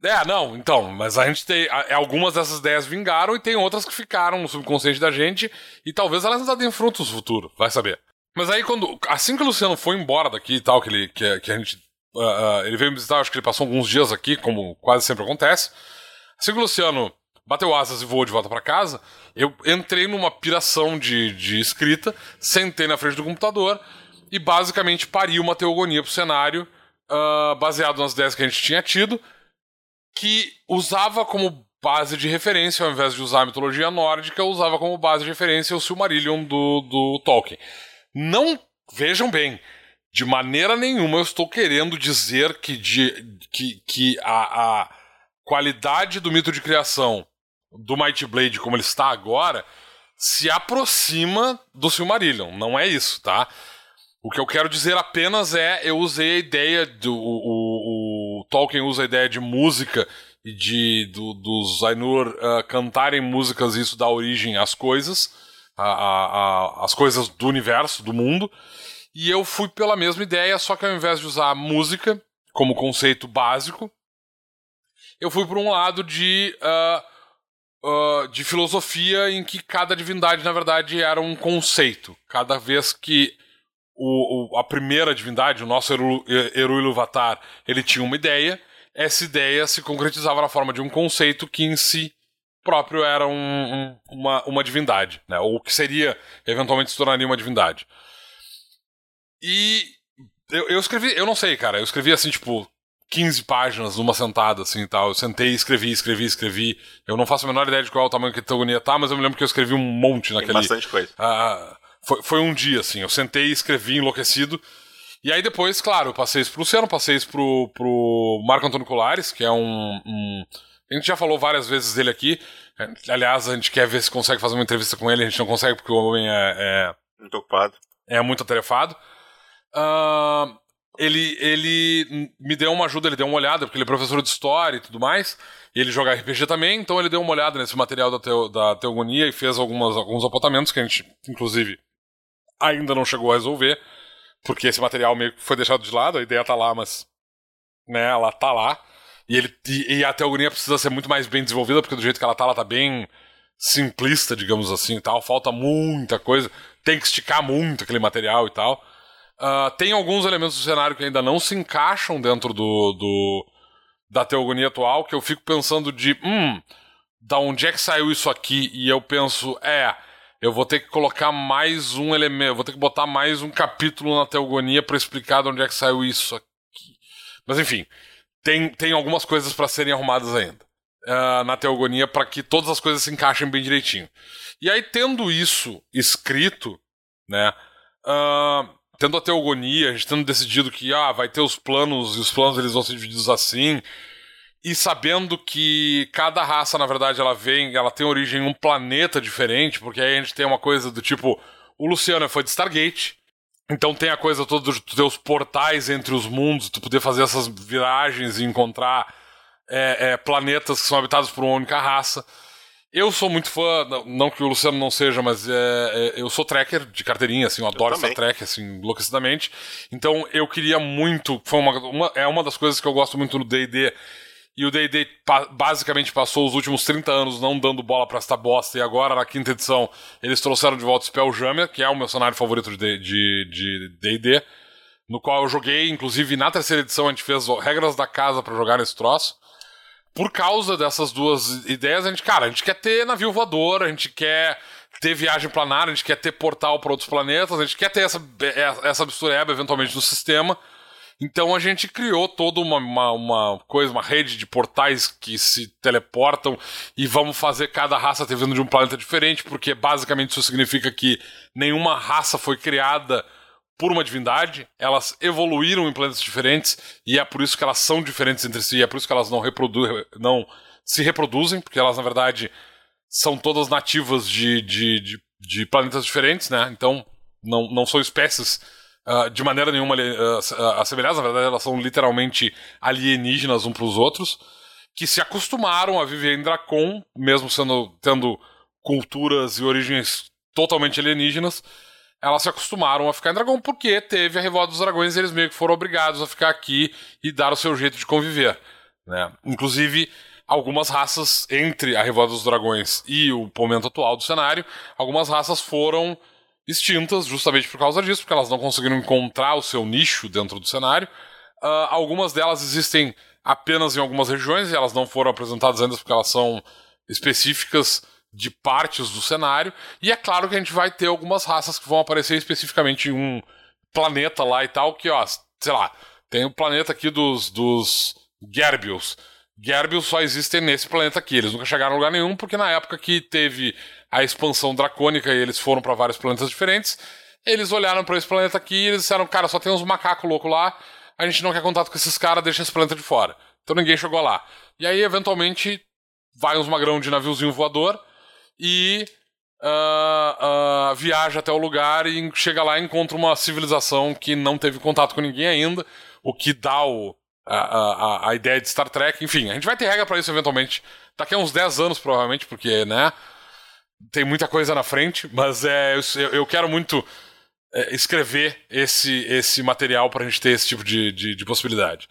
É, não, então, mas a gente tem. Algumas dessas ideias vingaram e tem outras que ficaram no subconsciente da gente e talvez elas ainda deem frutos no futuro, vai saber. Mas aí, quando. Assim que o Luciano foi embora daqui e tal, que, ele, que, que a gente. Uh, ele veio me visitar, acho que ele passou alguns dias aqui, como quase sempre acontece. Assim que o Luciano bateu asas e voou de volta para casa, eu entrei numa piração de, de escrita, sentei na frente do computador e basicamente pari uma teogonia pro cenário, uh, baseado nas ideias que a gente tinha tido, que usava como base de referência, ao invés de usar a mitologia nórdica, usava como base de referência o Silmarillion do, do Tolkien. Não vejam bem, de maneira nenhuma eu estou querendo dizer que, de, que, que a, a qualidade do mito de criação do Might Blade como ele está agora se aproxima do Silmarillion. Não é isso, tá? O que eu quero dizer apenas é eu usei a ideia do o, o, o Tolkien usa a ideia de música e de do, dos Ainur uh, cantarem músicas e isso dá origem às coisas a, a, as coisas do universo, do mundo. E eu fui pela mesma ideia, só que ao invés de usar música como conceito básico, eu fui por um lado de, uh, uh, de filosofia em que cada divindade, na verdade, era um conceito. Cada vez que o, o, a primeira divindade, o nosso Eru, Eru Iluvatar, ele tinha uma ideia, essa ideia se concretizava na forma de um conceito que em si próprio era um, um, uma, uma divindade, né? Ou que seria, eventualmente se tornaria uma divindade. E eu, eu escrevi, eu não sei, cara, eu escrevi assim, tipo, 15 páginas numa sentada, assim e tal. Eu sentei, escrevi, escrevi, escrevi. Eu não faço a menor ideia de qual é o tamanho que a teogonia tá, mas eu me lembro que eu escrevi um monte naquele. Tem bastante coisa. Ah, foi, foi um dia, assim. Eu sentei, escrevi, enlouquecido. E aí depois, claro, eu passei isso pro Luciano, passei isso pro, pro Marco Antônio Colares, que é um, um a gente já falou várias vezes dele aqui. É, aliás, a gente quer ver se consegue fazer uma entrevista com ele. A gente não consegue porque o homem é. é muito ocupado. É muito atarefado. Uh, ele, ele me deu uma ajuda, ele deu uma olhada, porque ele é professor de história e tudo mais. E ele joga RPG também, então ele deu uma olhada nesse material da, teo, da teogonia e fez algumas, alguns apontamentos que a gente, inclusive, ainda não chegou a resolver. Porque esse material meio que foi deixado de lado, a ideia tá lá, mas. Né, ela tá lá. E, ele, e, e a teoria precisa ser muito mais bem desenvolvida, porque do jeito que ela tá, ela tá bem simplista, digamos assim tal. Falta muita coisa. Tem que esticar muito aquele material e tal. Uh, tem alguns elementos do cenário que ainda não se encaixam dentro do, do da teogonia atual, que eu fico pensando de, hum, da onde é que saiu isso aqui? E eu penso, é, eu vou ter que colocar mais um elemento, vou ter que botar mais um capítulo na teogonia para explicar de onde é que saiu isso aqui. Mas enfim, tem, tem algumas coisas para serem arrumadas ainda uh, na teogonia para que todas as coisas se encaixem bem direitinho. E aí, tendo isso escrito, né, uh, tendo a teogonia, a gente tendo decidido que ah, vai ter os planos e os planos eles vão ser divididos assim, e sabendo que cada raça, na verdade, ela vem, ela tem origem em um planeta diferente, porque aí a gente tem uma coisa do tipo, o Luciano foi de Stargate, então tem a coisa toda dos teus portais entre os mundos, tu poder fazer essas viragens e encontrar é, é, planetas que são habitados por uma única raça. Eu sou muito fã, não que o Luciano não seja, mas é, é, eu sou tracker de carteirinha, assim, eu adoro Star Trek, assim, enlouquecidamente. Então eu queria muito, foi uma, uma, é uma das coisas que eu gosto muito no D&D, e o D&D basicamente passou os últimos 30 anos não dando bola para esta bosta, e agora, na quinta edição, eles trouxeram de volta o Spelljammer, que é o meu cenário favorito de D&D, no qual eu joguei, inclusive na terceira edição a gente fez regras da casa para jogar nesse troço. Por causa dessas duas ideias, a gente, cara, a gente quer ter navio voador, a gente quer ter viagem planar, a gente quer ter portal para outros planetas, a gente quer ter essa, essa mistureba eventualmente no sistema. Então a gente criou toda uma, uma, uma, coisa, uma rede de portais que se teleportam e vamos fazer cada raça ter vindo de um planeta diferente, porque basicamente isso significa que nenhuma raça foi criada por uma divindade, elas evoluíram em planetas diferentes e é por isso que elas são diferentes entre si, é por isso que elas não, reprodu não se reproduzem, porque elas na verdade são todas nativas de, de, de, de planetas diferentes, né? Então não, não são espécies uh, de maneira nenhuma uh, assemelhadas, na verdade elas são literalmente alienígenas um para os outros, que se acostumaram a viver em Dracon, mesmo sendo tendo culturas e origens totalmente alienígenas, elas se acostumaram a ficar em Dragão porque teve a Revolta dos Dragões e eles meio que foram obrigados a ficar aqui e dar o seu jeito de conviver. Né? Inclusive, algumas raças, entre a Revolta dos Dragões e o momento atual do cenário, algumas raças foram extintas justamente por causa disso, porque elas não conseguiram encontrar o seu nicho dentro do cenário. Uh, algumas delas existem apenas em algumas regiões e elas não foram apresentadas ainda porque elas são específicas de partes do cenário. E é claro que a gente vai ter algumas raças que vão aparecer especificamente em um planeta lá e tal, que, ó, sei lá, tem o planeta aqui dos, dos Gerbios. Gerbios só existem nesse planeta aqui. Eles nunca chegaram a lugar nenhum, porque na época que teve a expansão dracônica e eles foram para vários planetas diferentes, eles olharam para esse planeta aqui e eles disseram: cara, só tem uns macacos loucos lá, a gente não quer contato com esses caras, deixa esse planeta de fora. Então ninguém chegou lá. E aí, eventualmente, vai uns magrão de naviozinho voador e uh, uh, viaja até o lugar e chega lá e encontra uma civilização que não teve contato com ninguém ainda, o que dá o, a, a, a ideia de Star Trek. Enfim, a gente vai ter regra para isso eventualmente. Daqui a uns 10 anos, provavelmente, porque, né? Tem muita coisa na frente, mas é, eu, eu quero muito é, escrever esse, esse material pra gente ter esse tipo de, de, de, possibilidade.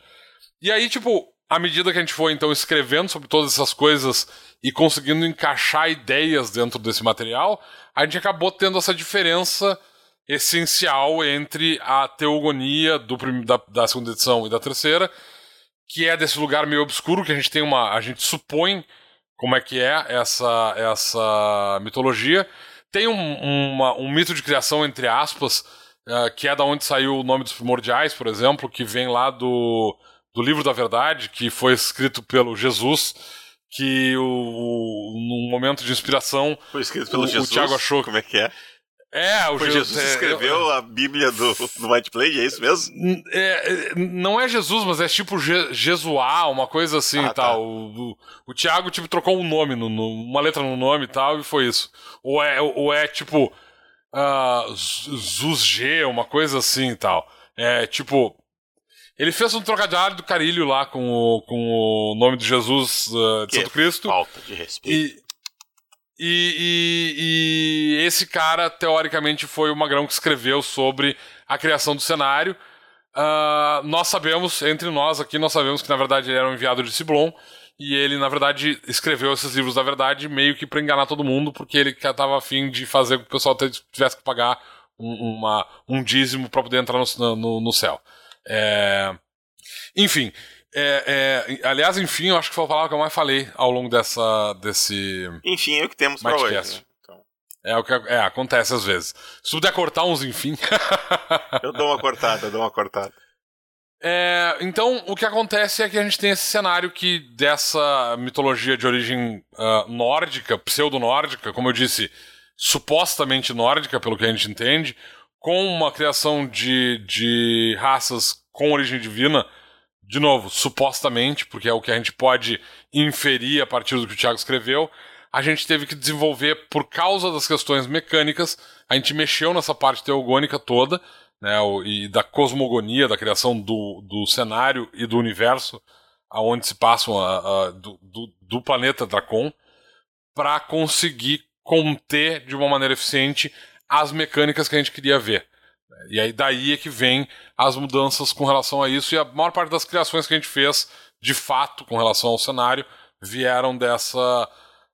E aí, tipo, à medida que a gente foi então escrevendo sobre todas essas coisas e conseguindo encaixar ideias dentro desse material, a gente acabou tendo essa diferença essencial entre a teogonia do, da, da segunda edição e da terceira, que é desse lugar meio obscuro que a gente tem uma. A gente supõe como é que é essa, essa mitologia. Tem um, uma, um mito de criação, entre aspas, uh, que é da onde saiu o nome dos primordiais, por exemplo, que vem lá do, do livro da verdade, que foi escrito pelo Jesus, que o, o num momento de inspiração. Foi escrito pelo o, Jesus. O Tiago achou. Como é que é? É, o Foi Jesus, Jesus escreveu eu, a Bíblia do, do White Plague, é isso mesmo? É, não é Jesus, mas é tipo Je, Jesuá, uma coisa assim ah, e tal. Tá. O, o, o, Tiago, tipo, trocou um nome, no, no, uma letra no nome e tal, e foi isso. Ou é, ou é tipo, uh, Zuzg, uma coisa assim e tal. É tipo. Ele fez um trocadilho do carilho lá com o, com o nome de Jesus uh, de que Santo Cristo. Falta de respeito. E, e, e, e, esse cara, teoricamente, foi o Magrão que escreveu sobre a criação do cenário. Uh, nós sabemos, entre nós aqui, nós sabemos que na verdade ele era um enviado de Ciblon. E ele, na verdade, escreveu esses livros da verdade meio que para enganar todo mundo, porque ele estava afim de fazer que o pessoal tivesse que pagar um, uma, um dízimo para poder entrar no, no, no céu. É... Enfim, é, é, aliás, enfim, eu acho que foi a palavra que eu mais falei ao longo dessa, desse. Enfim, é o que temos para hoje. Né? Então. É o que é, acontece às vezes. Se puder cortar uns, enfim. eu dou uma cortada, eu dou uma cortada. É, então, o que acontece é que a gente tem esse cenário que dessa mitologia de origem uh, nórdica, pseudo-nórdica, como eu disse, supostamente nórdica, pelo que a gente entende, com uma criação de, de raças com origem divina, de novo, supostamente, porque é o que a gente pode inferir a partir do que o Tiago escreveu, a gente teve que desenvolver, por causa das questões mecânicas, a gente mexeu nessa parte teogônica toda, né, e da cosmogonia, da criação do, do cenário e do universo aonde se passam a, a, do, do, do planeta Dracon, para conseguir conter de uma maneira eficiente as mecânicas que a gente queria ver. E aí daí é que vem as mudanças com relação a isso e a maior parte das criações que a gente fez, de fato, com relação ao cenário, vieram dessa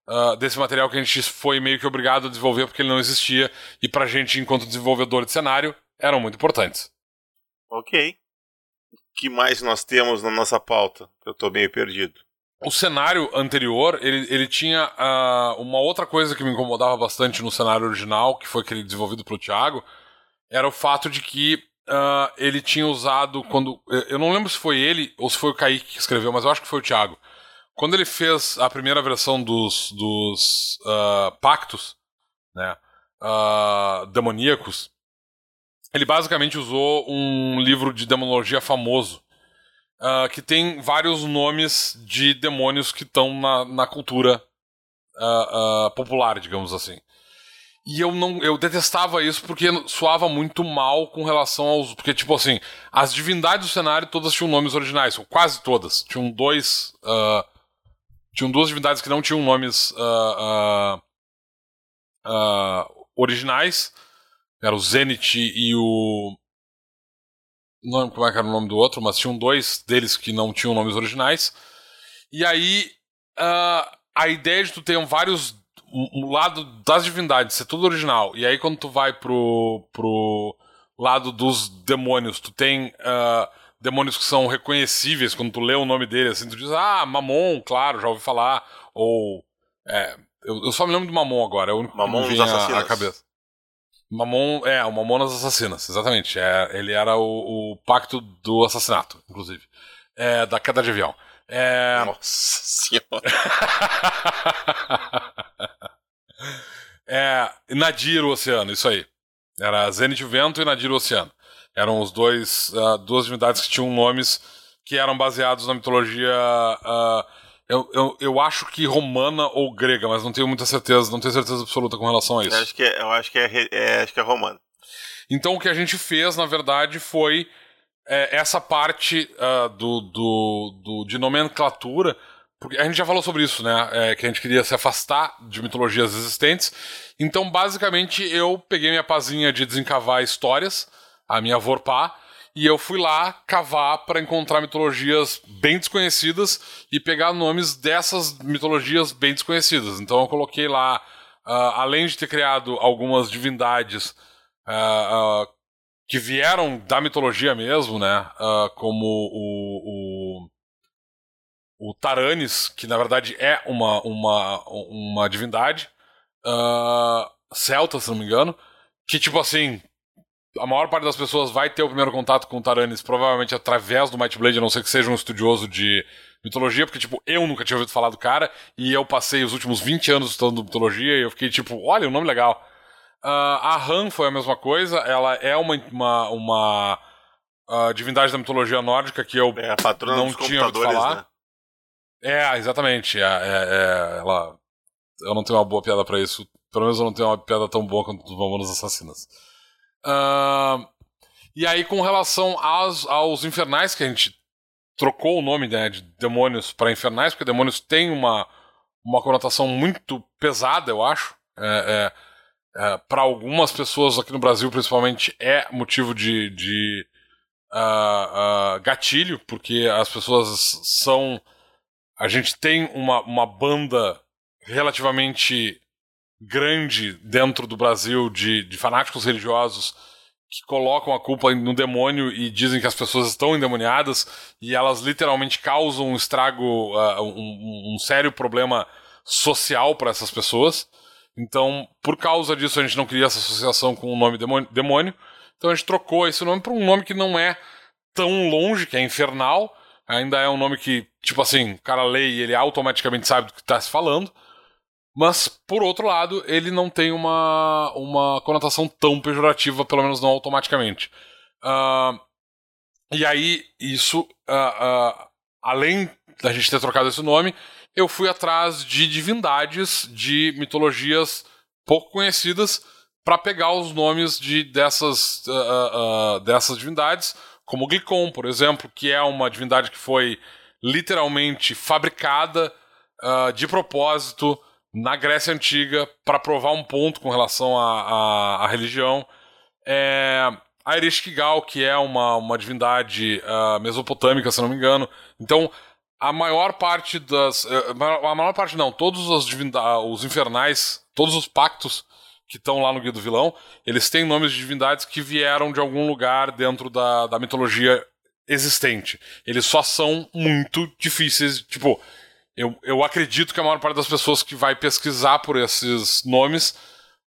uh, desse material que a gente foi meio que obrigado a desenvolver porque ele não existia e pra gente, enquanto desenvolvedor de cenário, eram muito importantes. Ok. O que mais nós temos na nossa pauta? Eu tô meio perdido. O cenário anterior, ele, ele tinha uh, uma outra coisa que me incomodava bastante no cenário original, que foi aquele desenvolvido pelo Thiago, era o fato de que uh, ele tinha usado quando. Eu não lembro se foi ele ou se foi o Kaique que escreveu, mas eu acho que foi o Thiago. Quando ele fez a primeira versão dos, dos uh, pactos, né, demoníacos, ele basicamente usou um livro de demonologia famoso uh, que tem vários nomes de demônios que estão na, na cultura uh, uh, popular, digamos assim. E eu não, eu detestava isso porque soava muito mal com relação aos, porque tipo assim, as divindades do cenário todas tinham nomes originais, ou quase todas. Tinham dois, tinham duas divindades que não tinham nomes originais. Era o Zenith e o não lembro como é que era o nome do outro, mas tinham dois deles que não tinham nomes originais. E aí, uh, a ideia de tu ter vários. Um lado das divindades ser tudo original. E aí, quando tu vai pro, pro lado dos demônios, tu tem. Uh, demônios que são reconhecíveis quando tu lê o nome dele, assim, tu diz, ah, Mamon, claro, já ouvi falar. Ou. É, eu, eu, só me lembro do Mamon agora, é o único Mamon que me cabeça. Mamon, é, o Mamonas Assassinas, exatamente. É, ele era o, o pacto do assassinato, inclusive. É, da queda de avião. É... Nossa senhora. é, Nadir o Oceano, isso aí. Era Zenith Vento e Nadir o Oceano. Eram os dois, uh, duas divindades que tinham nomes que eram baseados na mitologia uh, eu, eu, eu acho que romana ou grega, mas não tenho muita certeza, não tenho certeza absoluta com relação a isso. Eu acho que é, eu acho que é, é acho que é romana. Então o que a gente fez, na verdade, foi é, essa parte uh, do, do, do, de nomenclatura, porque a gente já falou sobre isso, né? É, que a gente queria se afastar de mitologias existentes. Então, basicamente, eu peguei minha pazinha de desencavar histórias, a minha Vorpá, e eu fui lá cavar para encontrar mitologias bem desconhecidas e pegar nomes dessas mitologias bem desconhecidas. Então eu coloquei lá, uh, além de ter criado algumas divindades uh, uh, que vieram da mitologia mesmo, né? como o, o, o Taranis, que na verdade é uma, uma, uma divindade celta, se não me engano, que tipo assim a maior parte das pessoas vai ter o primeiro contato com o Taranis provavelmente através do Might Blade, a não ser que seja um estudioso de mitologia, porque, tipo, eu nunca tinha ouvido falar do cara, e eu passei os últimos 20 anos estudando mitologia, e eu fiquei tipo, olha, um nome legal. Uh, a Han foi a mesma coisa, ela é uma, uma, uma uh, divindade da mitologia nórdica que eu é não tinha ouvido falar. Né? É, exatamente. É, é, é, ela... Eu não tenho uma boa piada para isso. Pelo menos eu não tenho uma piada tão boa quanto os Mamonas Assassinas. Uh, e aí, com relação aos, aos infernais, que a gente trocou o nome né, de demônios para infernais, porque demônios tem uma, uma conotação muito pesada, eu acho. É, é, é, para algumas pessoas aqui no Brasil, principalmente, é motivo de, de uh, uh, gatilho, porque as pessoas são. A gente tem uma, uma banda relativamente grande dentro do Brasil de, de fanáticos religiosos que colocam a culpa no demônio e dizem que as pessoas estão endemoniadas e elas literalmente causam um estrago, uh, um, um, sério problema social para essas pessoas. Então, por causa disso, a gente não queria essa associação com o nome demônio. Então a gente trocou esse nome para um nome que não é tão longe, que é infernal. Ainda é um nome que, tipo assim, o cara lê e ele automaticamente sabe do que está se falando Mas, por outro lado, ele não tem uma, uma conotação tão pejorativa, pelo menos não automaticamente. Uh, e aí, isso, uh, uh, além da gente ter trocado esse nome, eu fui atrás de divindades de mitologias pouco conhecidas para pegar os nomes de dessas, dessas divindades, como Glicon, por exemplo, que é uma divindade que foi literalmente fabricada de propósito na Grécia Antiga para provar um ponto com relação à religião. É, a Ereshkigal, que é uma, uma divindade uh, mesopotâmica, se não me engano. Então, a maior parte das. Uh, a maior parte não, todos os, os infernais, todos os pactos que estão lá no Guia do Vilão, eles têm nomes de divindades que vieram de algum lugar dentro da, da mitologia existente. Eles só são muito difíceis. Tipo, eu, eu acredito que a maior parte das pessoas que vai pesquisar por esses nomes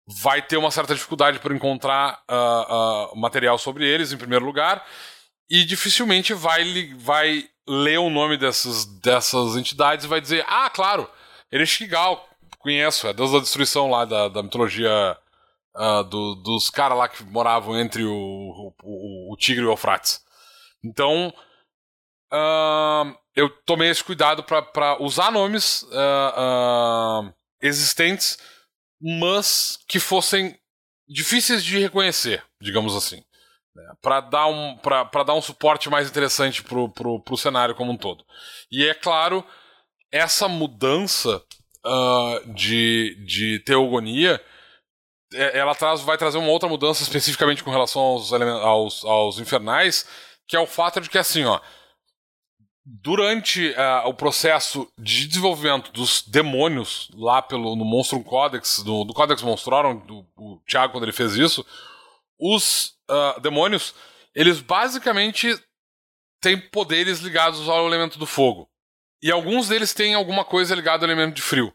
vai ter uma certa dificuldade para encontrar uh, uh, material sobre eles, em primeiro lugar, e dificilmente vai, vai ler o nome dessas, dessas entidades e vai dizer: Ah, claro, Ereshkigal, conheço, é Deus da destruição lá da, da mitologia uh, do, dos caras lá que moravam entre o, o, o, Tigre e o Eufrates. Então, uh, eu tomei esse cuidado para usar nomes uh, existentes, mas que fossem difíceis de reconhecer, digamos assim. Né? Para dar, um, dar um suporte mais interessante para pro cenário como um todo. E é claro, essa mudança uh, de, de teogonia é, ela traz, vai trazer uma outra mudança especificamente com relação aos, aos, aos infernais, que é o fato de que assim, ó, durante uh, o processo de desenvolvimento dos demônios lá pelo no Monstrum Codex, do, do Codex Monstrorum, do, do Thiago quando ele fez isso, os uh, demônios, eles basicamente têm poderes ligados ao elemento do fogo. E alguns deles têm alguma coisa ligada ao elemento de frio.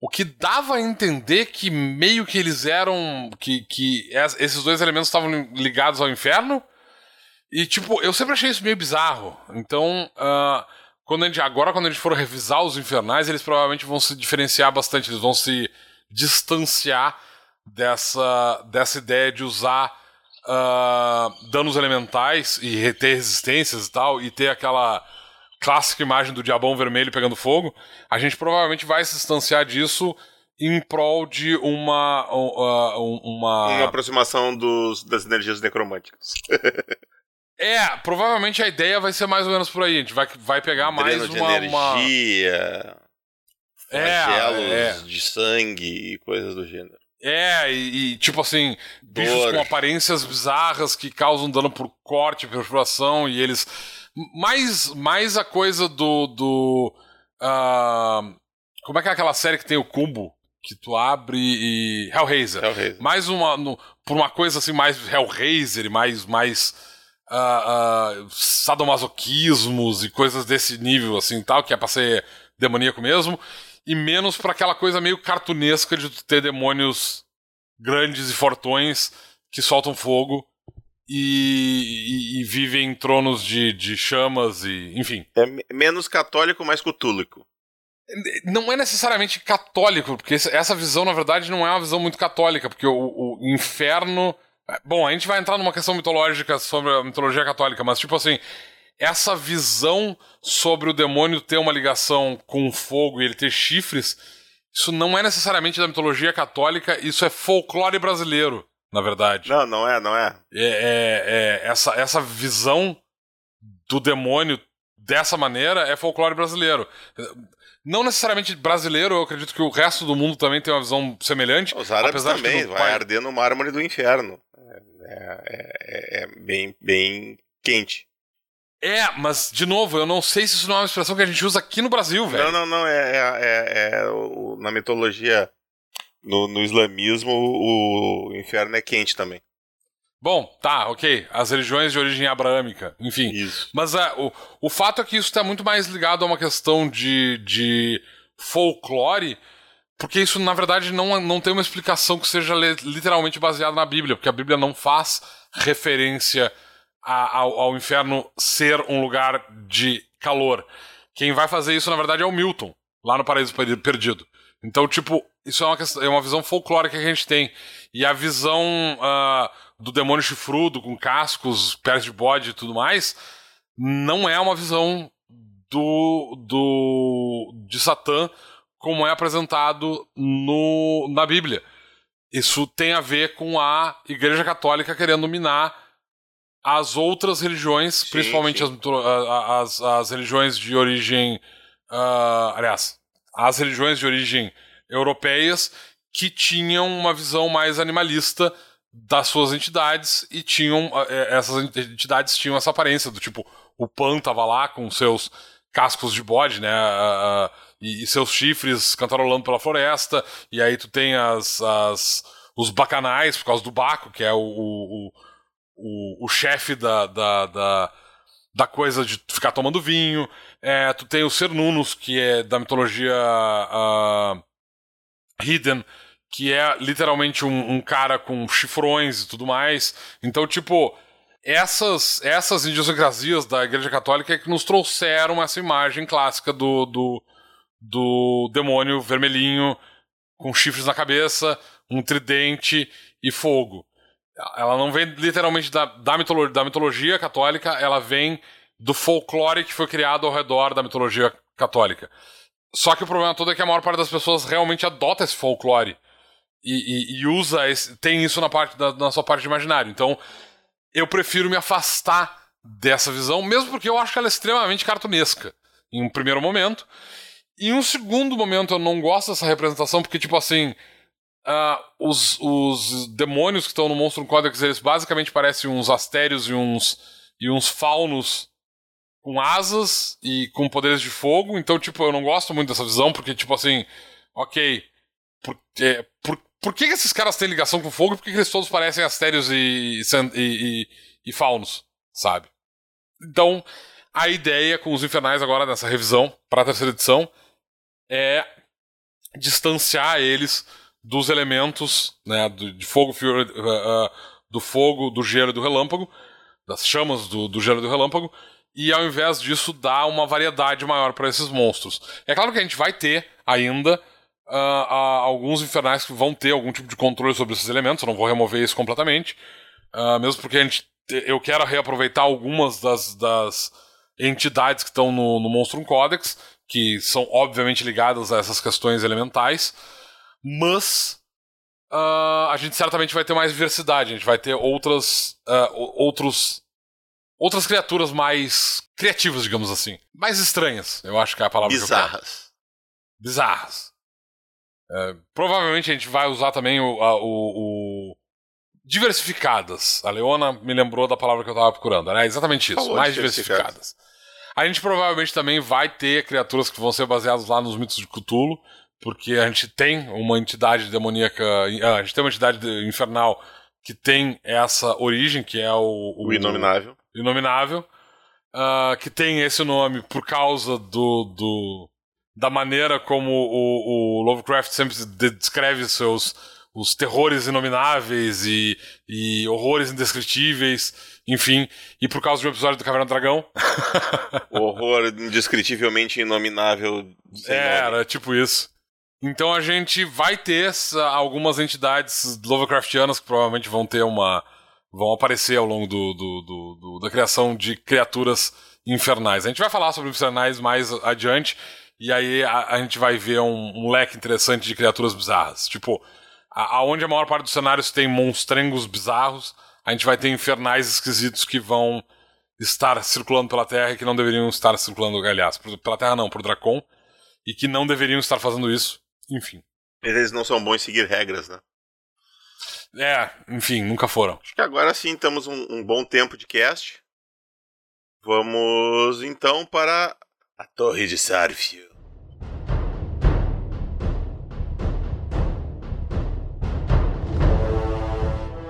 O que dava a entender que meio que eles eram. que, que esses dois elementos estavam ligados ao inferno e, tipo, eu sempre achei isso meio bizarro. Então, uh, quando gente, agora, quando a gente for revisar os infernais, eles provavelmente vão se diferenciar bastante, eles vão se distanciar dessa, dessa ideia de usar uh, danos elementais e reter resistências e tal, e ter aquela clássica imagem do diabão vermelho pegando fogo. A gente provavelmente vai se distanciar disso em prol de uma. Uh, uma... uma aproximação dos, das energias necromânticas. É, provavelmente a ideia vai ser mais ou menos por aí. A gente vai, vai pegar mais Dreno de energia, uma... flagelos é, é. de sangue e coisas do gênero. É, e, e tipo assim, Dor. bichos com aparências bizarras que causam dano por corte, perfuração, e eles. Mais, mais a coisa do. do uh... Como é que é aquela série que tem o cubo? Que tu abre e. Hellraiser. Hellraiser. Mais uma. No, por uma coisa assim, mais Hellraiser, mais. mais uh, uh, sadomasoquismos e coisas desse nível, assim, tal, que é pra ser demoníaco mesmo, e menos para aquela coisa meio cartunesca de ter demônios grandes e fortões que soltam fogo e, e, e vivem em tronos de, de chamas e, enfim. É menos católico, mais cutúlico. Não é necessariamente católico, porque essa visão, na verdade, não é uma visão muito católica, porque o, o inferno Bom, a gente vai entrar numa questão mitológica sobre a mitologia católica, mas tipo assim, essa visão sobre o demônio ter uma ligação com o fogo e ele ter chifres, isso não é necessariamente da mitologia católica, isso é folclore brasileiro, na verdade. Não, não é, não é. É, é, é essa, essa visão do demônio dessa maneira é folclore brasileiro. Não necessariamente brasileiro, eu acredito que o resto do mundo também tem uma visão semelhante. Os árabes também, vai pai... arder no mármore do inferno. É, é, é, bem, bem quente. É, mas, de novo, eu não sei se isso não é uma expressão que a gente usa aqui no Brasil, velho. Não, não, não. É, é, é o, na mitologia, no, no islamismo, o, inferno é quente também. Bom, tá, ok. As religiões de origem abraâmica, enfim. Isso. Mas uh, o, o fato é que isso está muito mais ligado a uma questão de, de folclore porque isso, na verdade, não, não tem uma explicação que seja literalmente baseada na Bíblia, porque a Bíblia não faz referência a, ao, ao, inferno ser um lugar de calor. Quem vai fazer isso, na verdade, é o Milton, lá no Paraíso Perdido. Então, tipo, isso é uma, questão, é uma visão folclórica que a gente tem. E a visão uh, do demônio chifrudo, com cascos, pés de bode e tudo mais, não é uma visão do, do de Satã como é apresentado no, na Bíblia. Isso tem a ver com a Igreja Católica querendo minar as outras religiões, sim, principalmente sim. As, as, as, religiões de origem. Uh, aliás, as religiões de origem europeias que tinham uma visão mais animalista das suas entidades e tinham. Uh, essas entidades tinham essa aparência do tipo, o Pan tava lá com seus cascos de bode, né? Uh, e, e, seus chifres cantarolando pela floresta, e aí tu tem as, as os bacanais, por causa do Baco, que é o, o, o, o chefe da, da, da, da, coisa de ficar tomando vinho. É, tu tem os Cernunos, que é da mitologia uh, Hidden, que é literalmente um, um, cara com chifrões e tudo mais. Então, tipo, essas, essas idiosincrasias da Igreja Católica é que nos trouxeram essa imagem clássica do, do, do demônio vermelhinho com chifres na cabeça, um tridente e fogo. Ela não vem literalmente da, da, mitologia, da mitologia católica, ela vem do folclore que foi criado ao redor da mitologia católica. Só que o problema todo é que a maior parte das pessoas realmente adota esse folclore e, e, e usa esse, tem isso na parte na sua parte de imaginário. Então, eu prefiro me afastar dessa visão, mesmo porque eu acho que ela é extremamente cartunesca em um primeiro momento. Em um segundo momento, eu não gosto dessa representação, porque, tipo assim, uh, os, os demônios que estão no Monstro Codex, eles basicamente parecem uns astérios e uns, e uns faunos com asas e com poderes de fogo. Então, tipo, eu não gosto muito dessa visão, porque, tipo assim, ok, por, é, por, por que, que esses caras têm ligação com fogo e por que, que eles todos parecem astérios e, e, e, e faunos, sabe? Então, a ideia com os infernais agora nessa revisão para a terceira edição é distanciar eles dos elementos né, do, de fogo, uh, uh, do fogo, do gelo e do relâmpago, das chamas do, do gelo e do relâmpago, e ao invés disso dar uma variedade maior para esses monstros. É claro que a gente vai ter ainda uh, alguns infernais que vão ter algum tipo de controle sobre esses elementos, eu não vou remover isso completamente, mesmo porque a gente, eu quero reaproveitar algumas das, das entidades que estão no, no Monstrum Codex que são obviamente ligadas a essas questões elementais, mas uh, a gente certamente vai ter mais diversidade, a gente vai ter outras, uh, outros, outras criaturas mais criativas, digamos assim, mais estranhas, eu acho que é a palavra bizarras, bizarras. Uh, provavelmente a gente vai usar também o, a, o, o, diversificadas. A Leona me lembrou da palavra que eu estava procurando, né? Exatamente isso, Falou mais diversificadas. A gente provavelmente também vai ter criaturas que vão ser baseadas lá nos mitos de Cthulhu, porque a gente tem uma entidade demoníaca, a gente tem uma entidade infernal que tem essa origem, que é o, o, o Inominável. O Inominável, uh, que tem esse nome por causa do, do da maneira como o, o Lovecraft sempre descreve seus os terrores inomináveis e, e horrores indescritíveis enfim, e por causa de um episódio do Caverna do Dragão. o horror indescritivelmente inominável. Era, nome. tipo isso. Então a gente vai ter algumas entidades Lovecraftianas que provavelmente vão ter uma. vão aparecer ao longo do, do, do, do da criação de criaturas infernais. A gente vai falar sobre infernais mais adiante, e aí a, a gente vai ver um, um, leque interessante de criaturas bizarras. Tipo, aonde a, a maior parte dos cenários tem monstrengos bizarros a gente vai ter infernais esquisitos que vão estar circulando pela Terra e que não deveriam estar circulando, aliás, pela Terra não, por Dracon, e que não deveriam estar fazendo isso, enfim. Eles não são bons em seguir regras, né? É, enfim, nunca foram. Acho que agora sim temos um, um bom tempo de cast. Vamos então para a Torre de Sarfio.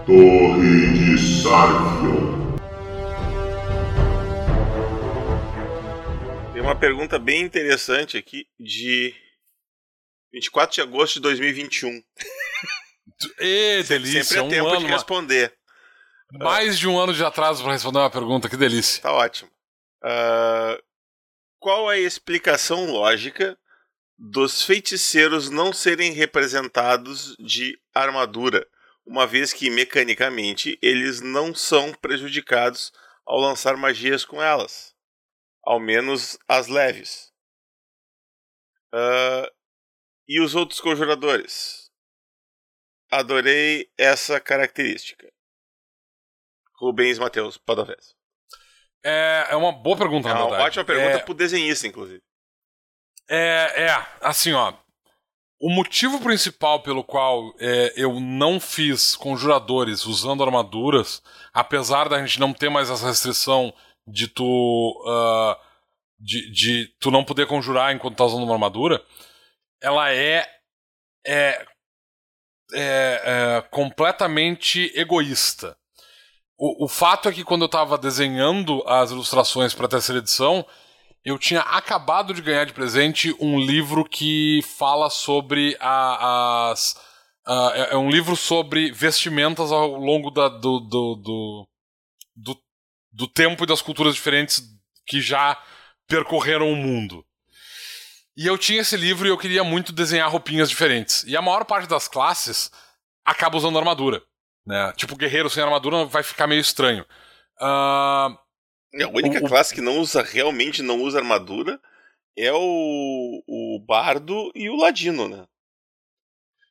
Torre de Sarfion. Tem uma pergunta bem interessante aqui de 24 de agosto de 2021. E delícia, Sempre é um tempo ano, de responder. Mais de um ano de atraso para responder uma pergunta, que delícia. Tá ótimo. Uh, qual é a explicação lógica dos feiticeiros não serem representados de armadura, uma vez que mecanicamente eles não são prejudicados ao lançar magias com elas, ao menos as leves. Uh, e os outros conjuradores? Adorei essa característica. Rubens Matheus Padovez. É, é uma boa pergunta, é na verdade. Uma ótima pergunta é... pro desenhista, inclusive. É, é, assim, ó. O motivo principal pelo qual é, eu não fiz conjuradores usando armaduras, apesar da gente não ter mais essa restrição de tu. Uh, de, de tu não poder conjurar enquanto tá usando uma armadura, ela é. é, é, é completamente egoísta. O, o fato é que quando eu estava desenhando as ilustrações para a terceira edição, eu tinha acabado de ganhar de presente um livro que fala sobre a, as. Uh, é um livro sobre vestimentas ao longo da, do, do, do, do, do tempo e das culturas diferentes que já percorreram o mundo. E eu tinha esse livro e eu queria muito desenhar roupinhas diferentes. E a maior parte das classes acaba usando armadura. Né? Tipo, guerreiro sem armadura vai ficar meio estranho. Uh, a única o, classe que não usa realmente não usa armadura é o, o bardo e o ladino, né?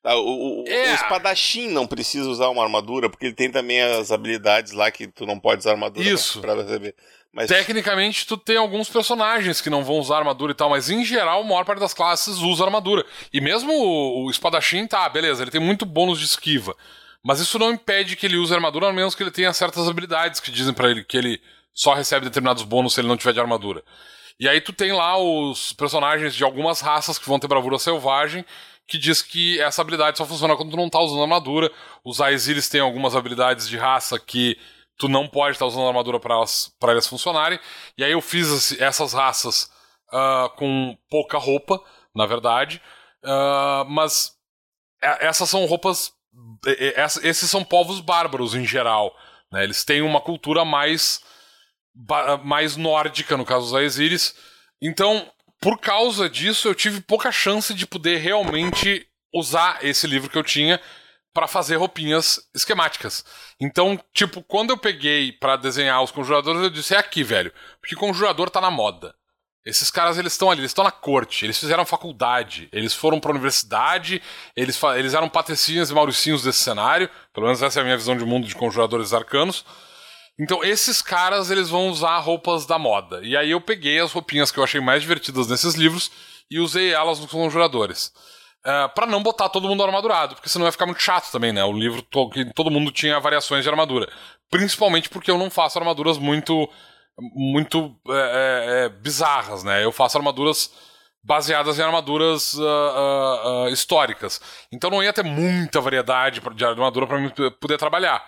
Ah, o, o, é. o, espadachim não precisa usar uma armadura, porque ele tem também as habilidades lá que tu não pode usar armadura Isso. pra, receber. Mas... Tecnicamente, tu tem alguns personagens que não vão usar armadura e tal, mas em geral, a maior parte das classes usa armadura. E mesmo o, espadachim, tá, beleza, ele tem muito bônus de esquiva. Mas isso não impede que ele use armadura, a menos que ele tenha certas habilidades que dizem para ele que ele só recebe determinados bônus se ele não tiver de armadura. E aí tu tem lá os personagens de algumas raças que vão ter bravura selvagem, que diz que essa habilidade só funciona quando tu não tá usando armadura. Os Aesiris têm algumas habilidades de raça que tu não pode estar usando armadura para elas, elas funcionarem. E aí eu fiz essas raças uh, com pouca roupa, na verdade. Uh, mas essas são roupas. Esses são povos bárbaros em geral. Né? Eles têm uma cultura mais mais nórdica, no caso dos Aesiris. Então, por causa disso, eu tive pouca chance de poder realmente usar esse livro que eu tinha para fazer roupinhas esquemáticas. Então, tipo, quando eu peguei para desenhar os conjuradores, eu disse: é aqui, velho. Porque conjurador tá na moda. Esses caras, eles estão ali, eles estão na corte, eles fizeram faculdade, eles foram pra universidade, eles, eles eram patricinhas e mauricinhos desse cenário. Pelo menos essa é a minha visão de mundo de conjuradores arcanos. Então, esses caras, eles vão usar roupas da moda. E aí eu peguei as roupinhas que eu achei mais divertidas nesses livros e usei elas nos conjuradores. Uh, para não botar todo mundo armadurado, porque senão vai ficar muito chato também, né? O livro to que todo mundo tinha variações de armadura. Principalmente porque eu não faço armaduras muito muito é, é, é bizarras, né? Eu faço armaduras baseadas em armaduras uh, uh, uh, históricas. Então não ia ter muita variedade de armadura para poder trabalhar.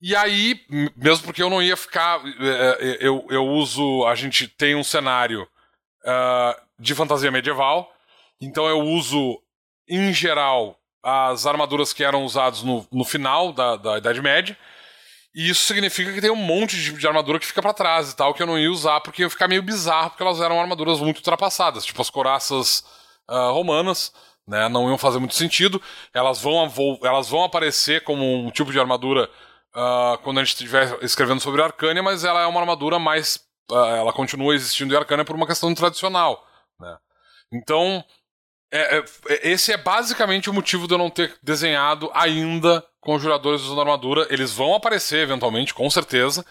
E aí, mesmo porque eu não ia ficar. É, é, eu, eu uso. A gente tem um cenário de fantasia medieval. Então eu uso, em geral, as armaduras que eram usadas no, no final da, da Idade Média. E isso significa que tem um monte de, de armadura que fica para trás e tal, que eu não ia usar porque ia ficar meio bizarro, porque elas eram armaduras muito ultrapassadas, tipo as coraças uh, romanas. Né, não iam fazer muito sentido. Elas vão, elas vão aparecer como um tipo de armadura uh, quando a gente estiver escrevendo sobre Arcânia, mas ela é uma armadura mais. Uh, ela continua existindo em Arcânia por uma questão tradicional. Né? Então, é, é, esse é basicamente o motivo de eu não ter desenhado ainda conjuradores usando armadura. Eles vão aparecer eventualmente, com certeza,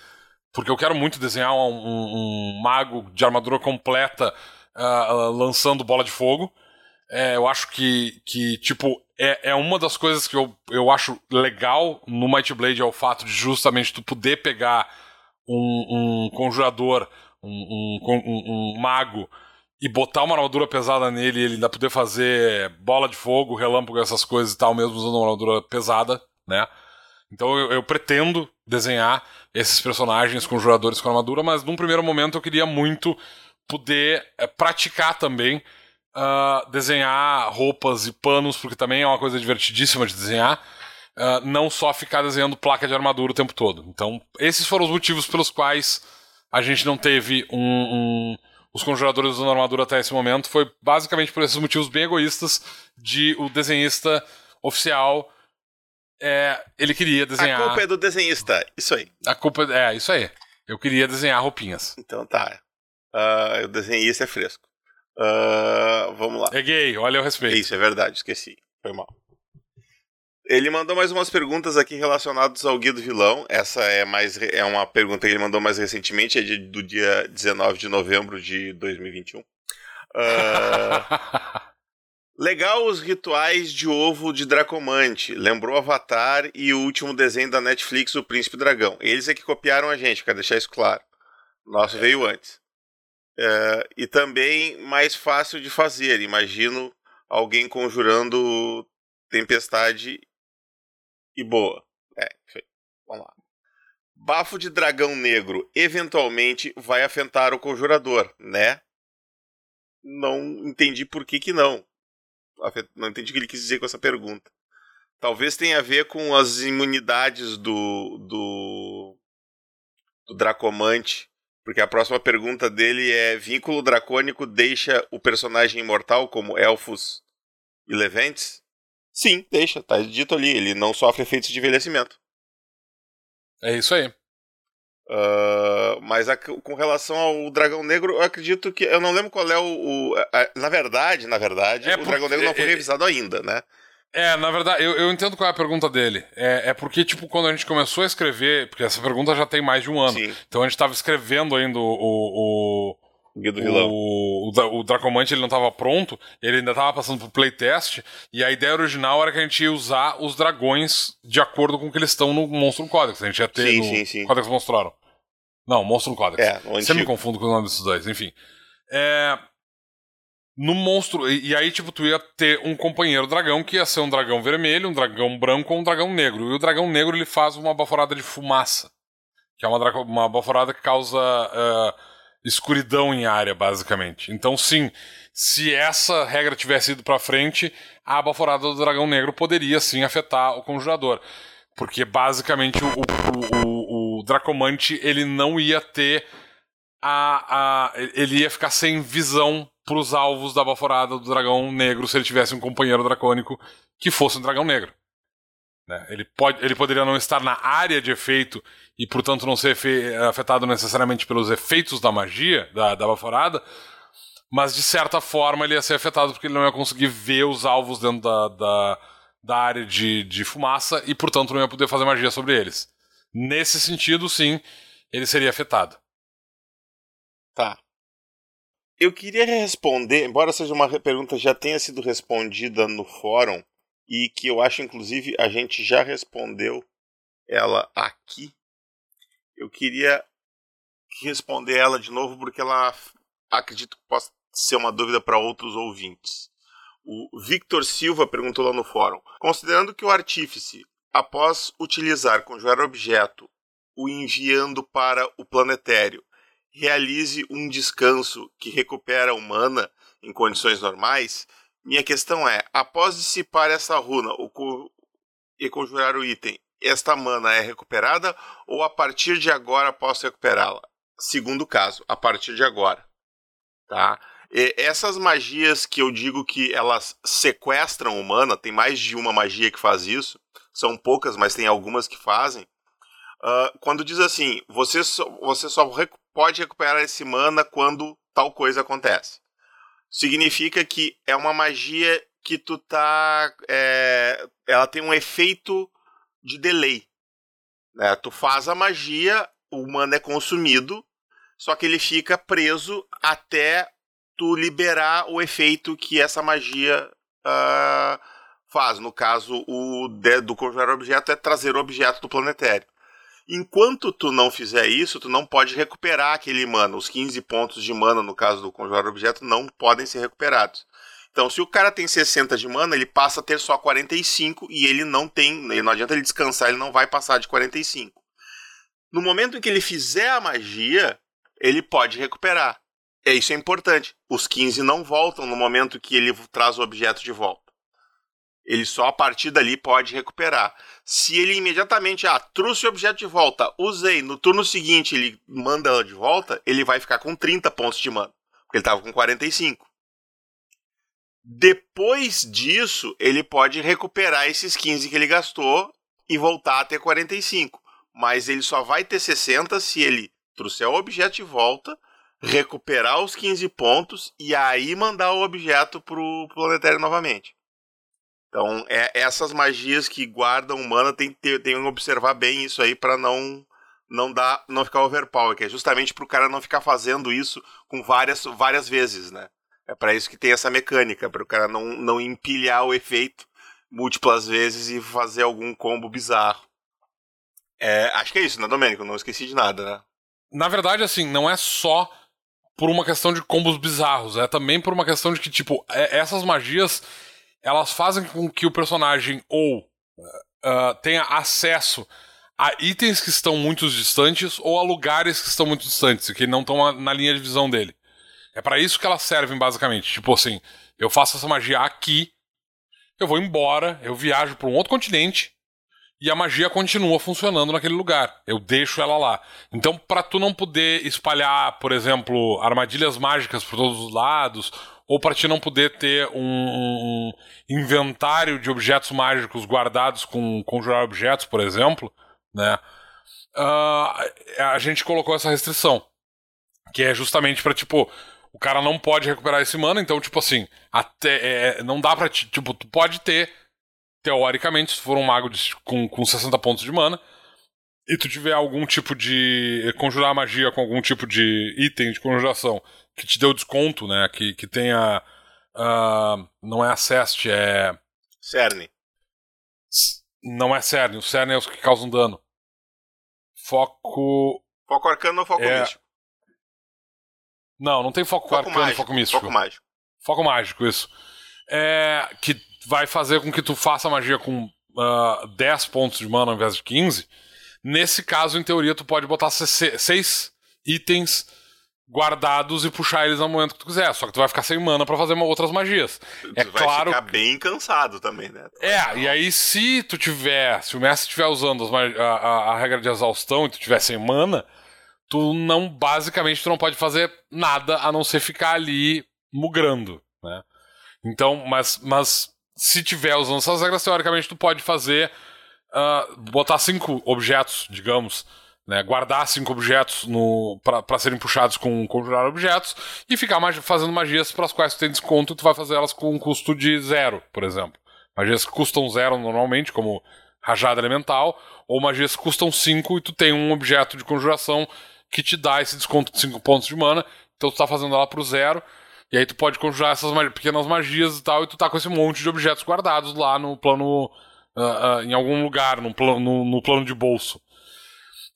porque eu quero muito desenhar um, um, um mago de armadura completa uh, lançando bola de fogo. É, eu acho que, que tipo, é, é uma das coisas que eu, eu acho legal no Might Blade é o fato de justamente tu poder pegar um, um conjurador, um, um, um, mago, e botar uma armadura pesada nele ele ainda poder fazer bola de fogo, relâmpago, essas coisas e tal, mesmo usando uma armadura pesada, né? Então eu, eu pretendo desenhar esses personagens conjuradores com armadura, mas num primeiro momento eu queria muito poder é, praticar também uh, desenhar roupas e panos, porque também é uma coisa divertidíssima de desenhar. Uh, não só ficar desenhando placa de armadura o tempo todo. Então, esses foram os motivos pelos quais a gente não teve um, um, os conjuradores usando armadura até esse momento foi basicamente por esses motivos bem egoístas de o desenhista oficial é, ele queria desenhar. A culpa é do desenhista, isso aí. A culpa é isso aí. Eu queria desenhar roupinhas. Então tá. Uh, o desenhista é fresco. Uh, vamos lá. É gay, olha o respeito. Isso, é verdade, esqueci. Ele mandou mais umas perguntas aqui relacionadas ao Guia do Vilão. Essa é mais é uma pergunta que ele mandou mais recentemente, é de, do dia 19 de novembro de 2021. Uh, legal os rituais de ovo de Dracomante. Lembrou Avatar e o último desenho da Netflix, O Príncipe Dragão. Eles é que copiaram a gente, quero deixar isso claro. Nosso veio antes. Uh, e também mais fácil de fazer. Imagino alguém conjurando tempestade e boa. É, vamos lá. Bafo de dragão negro eventualmente vai afetar o conjurador, né? Não entendi por que que não. Não entendi o que ele quis dizer com essa pergunta. Talvez tenha a ver com as imunidades do, do, do Dracomante. Porque a próxima pergunta dele é: vínculo dracônico deixa o personagem imortal como elfos e leventes? Sim, deixa, tá dito ali. Ele não sofre efeitos de envelhecimento. É isso aí. Uh, mas a, com relação ao Dragão Negro, eu acredito que. Eu não lembro qual é o. o a, na verdade, na verdade, é o Dragão Negro não foi é, é, revisado ainda, né? É, na verdade, eu, eu entendo qual é a pergunta dele. É, é porque, tipo, quando a gente começou a escrever, porque essa pergunta já tem mais de um ano. Sim. Então a gente estava escrevendo ainda o, o, Guia do Vilão. O, o, o Dracomante ele não estava pronto, ele ainda estava passando por playtest, e a ideia original era que a gente ia usar os dragões de acordo com o que eles estão no Monstro Codex. A gente ia ter sim, no sim, sim. Codex Monstro Não, Monstro Codex. É, Sempre me confundo com o nome desses dois, enfim. É, no monstro. E, e, aí, tipo, tu ia ter um companheiro dragão que ia ser um dragão vermelho, um dragão branco ou um dragão negro. E o dragão negro ele faz uma baforada de fumaça. Que é uma, uma baforada que causa. Uh, escuridão em área, basicamente. Então, sim, se essa regra tivesse ido para frente, a baforada do dragão negro poderia sim afetar o conjurador. Porque basicamente o, o, o, o Dracomante ele não ia ter a, a. Ele ia ficar sem visão para os alvos da baforada do dragão negro se ele tivesse um companheiro dracônico que fosse um dragão negro. Né? Ele, pode, ele poderia não estar na área de efeito e, portanto, não ser afetado necessariamente pelos efeitos da magia, da, da baforada, mas de certa forma ele ia ser afetado porque ele não ia conseguir ver os alvos dentro da, da, da área de, de fumaça e, portanto, não ia poder fazer magia sobre eles. Nesse sentido, sim, ele seria afetado. Tá. Eu queria responder, embora seja uma pergunta já tenha sido respondida no fórum, e que eu acho, inclusive, a gente já respondeu ela aqui. Eu queria responder ela de novo porque ela acredito que possa ser uma dúvida para outros ouvintes. O Victor Silva perguntou lá no fórum: considerando que o artífice, após utilizar conjurar objeto, o enviando para o planetário, realize um descanso que recupera a humana em condições normais, minha questão é: após dissipar essa runa co e conjurar o item, esta mana é recuperada ou a partir de agora posso recuperá-la? Segundo caso, a partir de agora. Tá? E essas magias que eu digo que elas sequestram o mana, tem mais de uma magia que faz isso, são poucas, mas tem algumas que fazem. Uh, quando diz assim, você só, você só pode recuperar esse mana quando tal coisa acontece significa que é uma magia que tu tá. É, ela tem um efeito de delay. Né? Tu faz a magia, o mana é consumido, só que ele fica preso até tu liberar o efeito que essa magia uh, faz. No caso, o de, do conjurar objeto é trazer o objeto do planetário. Enquanto tu não fizer isso, tu não pode recuperar aquele mana. Os 15 pontos de mana, no caso do conjurar objeto, não podem ser recuperados. Então, se o cara tem 60 de mana, ele passa a ter só 45 e ele não tem. Não adianta ele descansar, ele não vai passar de 45. No momento em que ele fizer a magia, ele pode recuperar. É isso é importante. Os 15 não voltam no momento que ele traz o objeto de volta. Ele só a partir dali pode recuperar. Se ele imediatamente, ah, trouxe o objeto de volta, usei, no turno seguinte ele manda ela de volta, ele vai ficar com 30 pontos de mana. Porque ele estava com 45. Depois disso, ele pode recuperar esses 15 que ele gastou e voltar a ter 45. Mas ele só vai ter 60 se ele trouxer o objeto de volta, recuperar os 15 pontos e aí mandar o objeto pro planetário novamente. Então, é, essas magias que guardam mana tem que, tem que observar bem isso aí para não não dar não ficar overpower, que é justamente pro cara não ficar fazendo isso com várias várias vezes, né? É para isso que tem essa mecânica, para o cara não, não empilhar o efeito múltiplas vezes e fazer algum combo bizarro. É, acho que é isso, né, Domênico? Não esqueci de nada, né? Na verdade, assim, não é só por uma questão de combos bizarros, é também por uma questão de que, tipo, é, essas magias elas fazem com que o personagem ou uh, tenha acesso a itens que estão muito distantes ou a lugares que estão muito distantes, que não estão na linha de visão dele. É para isso que elas servem, basicamente. Tipo assim, eu faço essa magia aqui, eu vou embora, eu viajo para um outro continente e a magia continua funcionando naquele lugar. Eu deixo ela lá. Então, para tu não poder espalhar, por exemplo, armadilhas mágicas por todos os lados ou para ti não poder ter um, um, inventário de objetos mágicos guardados com conjurar objetos, por exemplo, né? Uh, a gente colocou essa restrição, que é justamente para tipo o cara não pode recuperar esse mana, então tipo assim, até é, não dá para tipo tu pode ter teoricamente se for um mago de, com, com 60 pontos de mana e tu tiver algum tipo de conjurar magia com algum tipo de item de conjuração que te deu desconto, né? Que, que tenha. Uh, não é a Cest, é. Cerne. Não é Cerne, o Cerne é os que causam dano. Foco. Foco arcano ou foco é... místico? Não, não tem foco, foco arcano e foco místico. Foco mágico. Foco mágico, isso. É, que vai fazer com que tu faça magia com uh, ah, 10 pontos de mana ao invés de 15. Nesse caso, em teoria, tu pode botar 6 itens guardados e puxar eles no momento que tu quiser. Só que tu vai ficar sem mana para fazer uma, outras magias. Tu é vai claro. ficar bem cansado também, né? É, e aí se tu tiver, se o mestre estiver usando a, a, a, regra de exaustão e tu tiver sem mana, tu não, basicamente, tu não pode fazer nada a não ser ficar ali mugrando, né? Então, mas, mas se tiver usando essas regras, teoricamente tu pode fazer, uh, botar cinco objetos, digamos, né, guardar cinco objetos para serem puxados com conjurar objetos e ficar magi fazendo magias para as quais tu tem desconto e tu vai fazer elas com um custo de zero, por exemplo. Magias que custam zero normalmente, como rajada elemental, ou magias que custam cinco e tu tem um objeto de conjuração que te dá esse desconto de cinco pontos de mana, então tu está fazendo ela pro zero, e aí tu pode conjurar essas pequenas magias e tal, e tu tá com esse monte de objetos guardados lá no plano. Uh, uh, em algum lugar, no, pl no, no plano de bolso.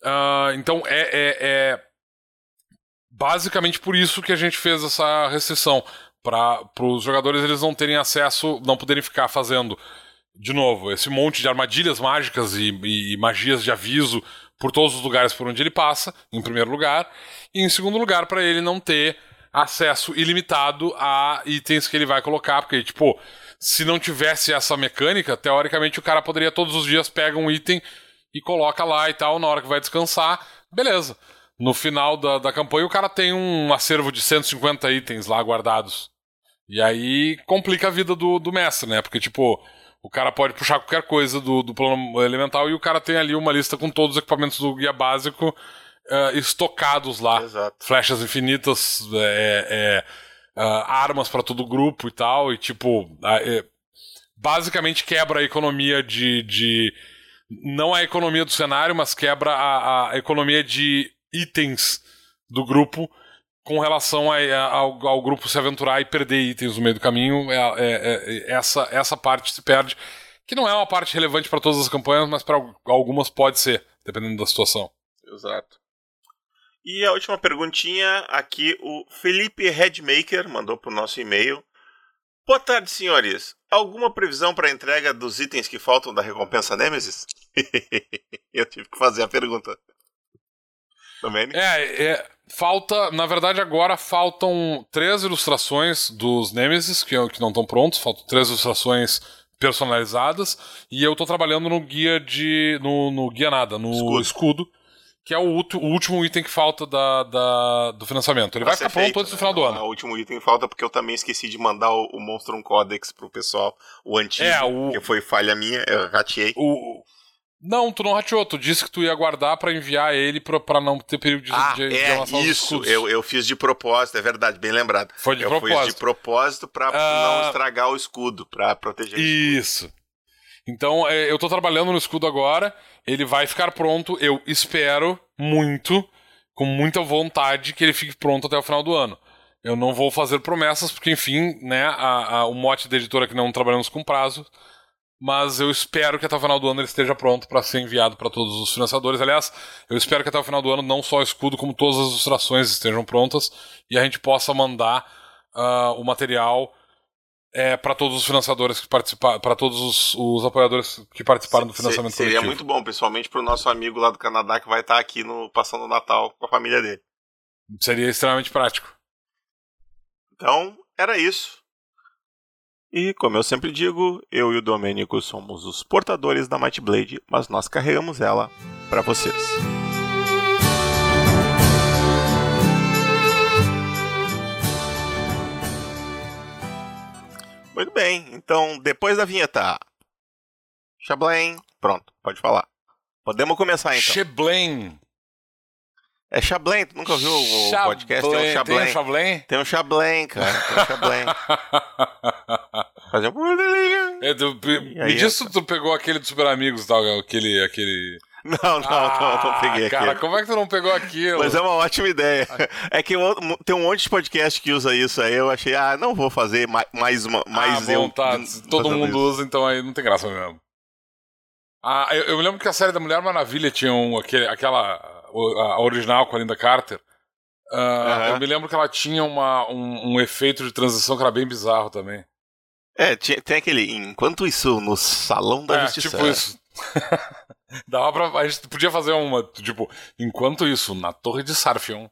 Uh, então é, é, é, basicamente por isso que a gente fez essa restrição para os jogadores eles não terem acesso, não poderem ficar fazendo. De novo esse monte de armadilhas mágicas e, e, magias de aviso por todos os lugares por onde ele passa, em primeiro lugar, e em segundo lugar para ele não ter acesso ilimitado a itens que ele vai colocar, porque tipo se não tivesse essa mecânica, teoricamente o cara poderia todos os dias pegar um item e coloca lá e tal, na hora que vai descansar, beleza. No final da, da campanha, o cara tem um acervo de 150 itens lá guardados. E aí complica a vida do, do mestre, né? Porque, tipo, o cara pode puxar qualquer coisa do, do plano elemental e o cara tem ali uma lista com todos os equipamentos do guia básico uh, estocados lá. Exato. Flechas infinitas, é, é, uh, armas para todo o grupo e tal. E, tipo, uh, basicamente quebra a economia de, de não a economia do cenário, mas quebra a, a economia de itens do grupo com relação a, a, ao, ao, grupo se aventurar e perder itens no meio do caminho. É, é, é, essa, essa parte se perde, que não é uma parte relevante para todas as campanhas, mas para algumas pode ser, dependendo da situação. Exato. E a última perguntinha aqui, o Felipe Redmaker mandou para o nosso e-mail. Boa tarde, senhores. Alguma previsão para a entrega dos itens que faltam da recompensa Nemesis? eu tive que fazer a pergunta. Também? É, é, falta, na verdade agora faltam três ilustrações dos Nemesis que, que não estão prontos, faltam três ilustrações personalizadas e eu estou trabalhando no guia de no, no guia nada, no escudo. escudo. Que é o, último item que falta da, da do financiamento. Ele vai, vai ficar pronto antes do final do né? ano. É o último item que falta porque eu também esqueci de mandar o, o Monstrum Codex pro pessoal, o antigo, é, o... que foi falha minha, eu rateei. O... Não, tu não rateou, tu disse que tu ia guardar para enviar ele pra, pra não ter período de, ah, de, é, de isso, eu, eu fiz de propósito, é verdade, bem lembrado. Foi de eu propósito. Eu fiz de propósito pra uh... não estragar o escudo, pra proteger o escudo. Isso. Então, é, eu tô trabalhando no escudo agora, ele vai ficar pronto, eu espero muito, com muita vontade, que ele fique pronto até o final do ano. Eu não vou fazer promessas, porque, enfim, né, a, a, o mote da editora é que não trabalhamos com prazo, mas eu espero que até o final do ano ele esteja pronto para ser enviado para todos os financiadores. Aliás, eu espero que até o final do ano não só o escudo, como todas as ilustrações estejam prontas e a gente possa mandar uh, o material é, para todos os financiadores que participaram, para todos os, os, apoiadores que participaram do financiamento seria coletivo. muito bom, principalmente para o nosso amigo lá do Canadá que vai estar aqui no passando o Natal com a família dele. Seria extremamente prático. Então, era isso. E, como eu sempre digo, eu e o Domênico somos os portadores da Might Blade, mas nós carregamos ela para vocês. Muito bem, então depois da vinheta. Chablain, pronto, pode falar. Podemos começar então. Chablain. É Chablain, tu nunca ouviu o Chablain. podcast? Tem um Chablain. Tem um Chablain? Tem um cara. Tem um Chablain. Fazer um... É, tu, me diz se tu pegou aquele dos Super Amigos, tal, aquele... aquele... Não, não, ah, não, não peguei cara, aquilo. como é que tu não pegou aquilo? Mas é uma ótima ideia. É que eu, tem um monte de podcast que usa isso aí, eu achei, ah, não vou fazer mais uma, mais ah, eu. Bom, tá, todo mundo isso. usa, então aí não tem graça mesmo. Ah, eu, eu, me lembro que a série da Mulher Maravilha tinha um, aquele, aquela a original com a Linda Carter, uh, eu me lembro que ela tinha uma, um, um, efeito de transição que era bem bizarro também. É, tinha, tem aquele. Enquanto isso, no Salão da é, Justiça. Tipo isso. Dava pra. A gente podia fazer uma, tipo, enquanto isso, na Torre de Sarfion.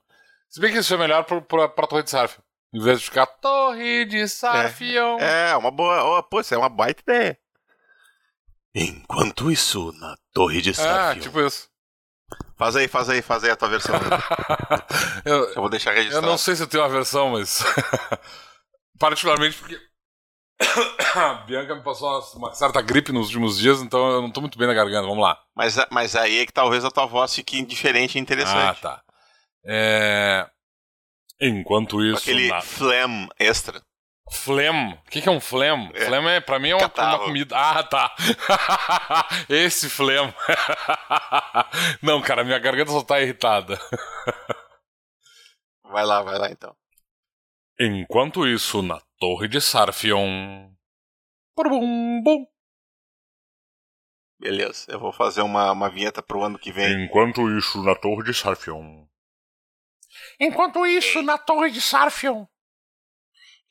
Se bem que isso é melhor pra, pra, pra Torre de Sarfion. Em vez de ficar Torre de Sarfion. É, é uma boa. Oh, pô, isso é uma baita ideia. Enquanto isso, na Torre de Sarfion. É, tipo isso. Faz aí, faz aí, faz aí a tua versão. eu, eu, vou deixar registrado. Eu não sei se eu tenho uma versão, mas. Particularmente porque. A Bianca me passou uma certa gripe nos últimos dias, então eu não tô muito bem na garganta. Vamos lá. Mas, mas aí é que talvez a tua voz fique diferente e interessante. Ah, tá. É... Enquanto isso. Aquele na... phlegm extra. Flem. O que, que é um flem? É. Flem é, pra mim é uma, uma, comida. Ah, tá. Esse flem. Não, cara, minha garganta só tá irritada. Vai lá, vai lá então. Enquanto isso, na Torre de Sarfion. Bum, bum. Beleza, eu vou fazer uma, uma vinheta pro ano que vem. Enquanto isso, na Torre de Sarfion. Enquanto isso, na Torre de Sarfion.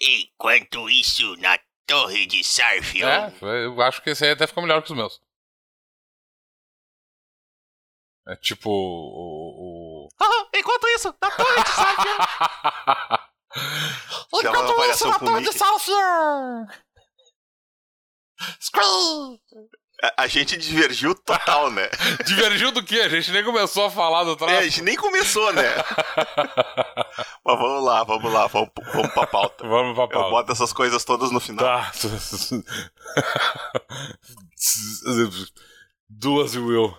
Enquanto isso, na torre de Sarfion. É, eu acho que esse aí até ficou melhor que os meus. É tipo o. o... Ah, enquanto isso, na torre de Sarfion. enquanto isso, na torre de Sarfion. Scream! A, a, gente divergiu total, né? divergiu do quê? A gente nem começou a falar do troço. É, a gente nem começou, né? Mas vamos lá, vamos lá, vamos, vamos pra pauta. Vamos pra pauta. Eu boto essas coisas todas no final. Tá. Duas e Will.